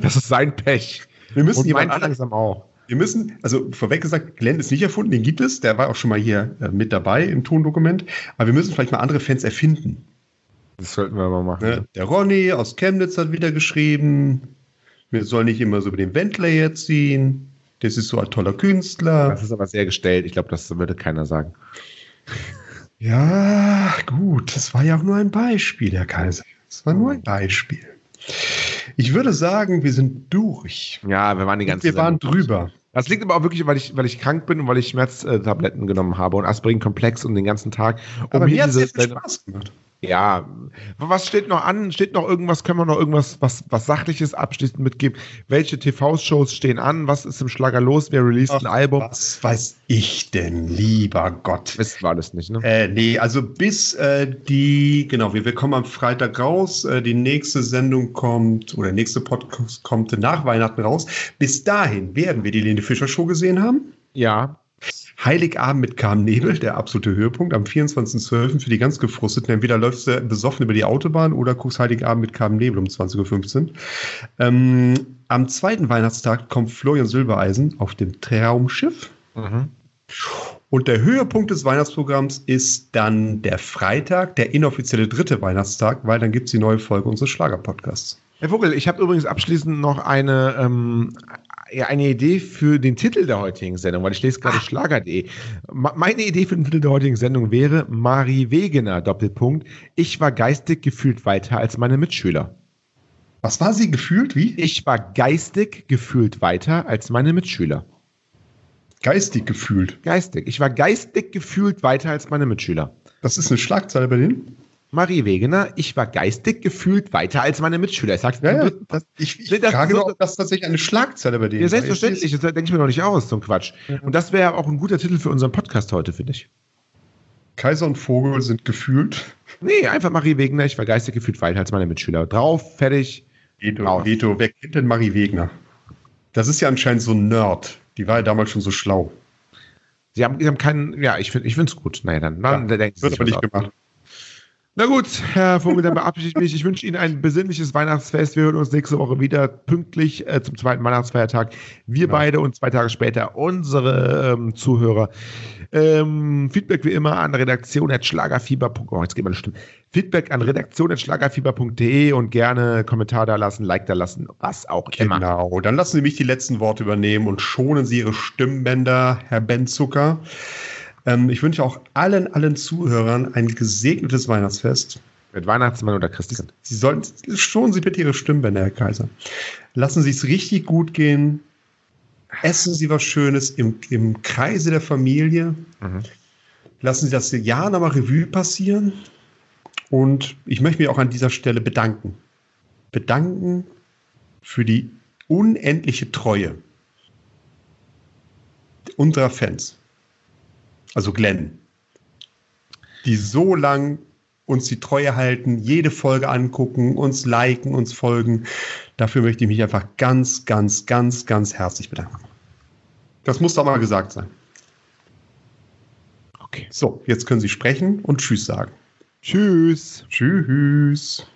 Das ist sein Pech. Wir müssen Und jemand langsam auch. Wir müssen, also vorweg gesagt, Glenn ist nicht erfunden, den gibt es, der war auch schon mal hier äh, mit dabei im Tondokument, aber wir müssen vielleicht mal andere Fans erfinden. Das sollten wir mal machen. Ne? Der Ronny aus Chemnitz hat wieder geschrieben, wir sollen nicht immer so über den Wendler jetzt ziehen, das ist so ein toller Künstler. Das ist aber sehr gestellt. Ich glaube, das würde keiner sagen. Ja, gut, das war ja auch nur ein Beispiel, Herr Kaiser. Das war nur ein Beispiel. Ich würde sagen, wir sind durch. Ja, wir waren die ganze wir waren drüber. Das liegt aber auch wirklich, weil ich, weil ich krank bin und weil ich Schmerztabletten genommen habe und Aspirin-Komplex und den ganzen Tag. Um Aber mir hat es Spaß gemacht. Ja, was steht noch an? Steht noch irgendwas? Können wir noch irgendwas, was, was Sachliches abschließend mitgeben? Welche TV-Shows stehen an? Was ist im Schlager los? Wer released ein Ach, Album? Was weiß ich denn, lieber Gott? Wissen wir alles nicht, ne? Äh, nee, also bis äh, die, genau, wir, wir kommen am Freitag raus. Äh, die nächste Sendung kommt, oder nächste Podcast kommt nach Weihnachten raus. Bis dahin werden wir die Lene Fischer Show gesehen haben. Ja. Heiligabend mit Carmen Nebel, der absolute Höhepunkt, am 24.12. für die ganz Gefrusteten. Entweder läufst du besoffen über die Autobahn oder guckst Heiligabend mit Carmen Nebel um 20.15 Uhr. Ähm, am zweiten Weihnachtstag kommt Florian Silbereisen auf dem Traumschiff. Mhm. Und der Höhepunkt des Weihnachtsprogramms ist dann der Freitag, der inoffizielle dritte Weihnachtstag, weil dann gibt es die neue Folge unseres Schlager-Podcasts. Herr Vogel, ich habe übrigens abschließend noch eine, ähm, eine Idee für den Titel der heutigen Sendung, weil ich lese gerade Schlager.de. Ma- Meine Idee für den Titel der heutigen Sendung wäre Marie Wegener, Doppelpunkt. Ich war geistig gefühlt weiter als meine Mitschüler. Was war sie gefühlt? Wie? Ich war geistig gefühlt weiter als meine Mitschüler. Geistig gefühlt. Geistig. Ich war geistig gefühlt weiter als meine Mitschüler. Das ist eine Schlagzeile bei denen. Marie Wegener, ich war geistig gefühlt weiter als meine Mitschüler. Ich sag's Ja, ja, dir. das, ich, ich Nee, das- frage so- nur, ob das tatsächlich eine Schlagzeile bei denen Ja, war. selbstverständlich. Das denke ich mir noch nicht aus, zum Quatsch. Und das wäre auch ein guter Titel für unseren Podcast heute, finde ich. Kaiser und Vogel sind gefühlt. Nee, einfach Marie Wegener, ich war geistig gefühlt weiter als meine Mitschüler. Drauf, fertig. Veto. Veto, wer kennt denn Marie Wegner? Das ist ja anscheinend so ein Nerd. Die war ja damals schon so schlau. Sie haben, sie haben keinen, ja, ich finde es gut. Naja, dann, dann Ja, denken Sie Wird sich aber nicht gemacht. Na gut, Herr Vogel, dann verabschiede ich mich. Ich wünsche Ihnen ein besinnliches Weihnachtsfest. Wir hören uns nächste Woche wieder pünktlich äh, zum zweiten Weihnachtsfeiertag. Wir beide und zwei Tage später unsere ähm, Zuhörer. Ähm, Feedback wie immer an redaktion.schlagerfieber.de. Oh, jetzt geht mal Stimmen. Feedback an redaktion.schlagerfieber.de und gerne Kommentar da lassen, Like da lassen, was auch immer. Genau. Dann lassen Sie mich die letzten Worte übernehmen und schonen Sie Ihre Stimmbänder, Herr Benzucker. Ähm, ich wünsche auch allen, allen Zuhörern ein gesegnetes Weihnachtsfest. Mit Weihnachtsmann oder Christkind. Sie sollten, schonen Sie bitte Ihre Stimmbänder, Herr Kaiser. Lassen Sie es richtig gut gehen. Essen Sie was Schönes im, im Kreise der Familie. Mhm. Lassen Sie das Jahr nochmal Revue passieren. Und ich möchte mich auch an dieser Stelle bedanken. Bedanken für die unendliche Treue unserer Fans. Also Glenn. Die so lang uns die Treue halten, jede Folge angucken, uns liken, uns folgen. Dafür möchte ich mich einfach ganz, ganz, ganz, ganz herzlich bedanken. Das muss doch mal gesagt sein. Okay. So, jetzt können Sie sprechen und Tschüss sagen. Tschüss. Tschüss.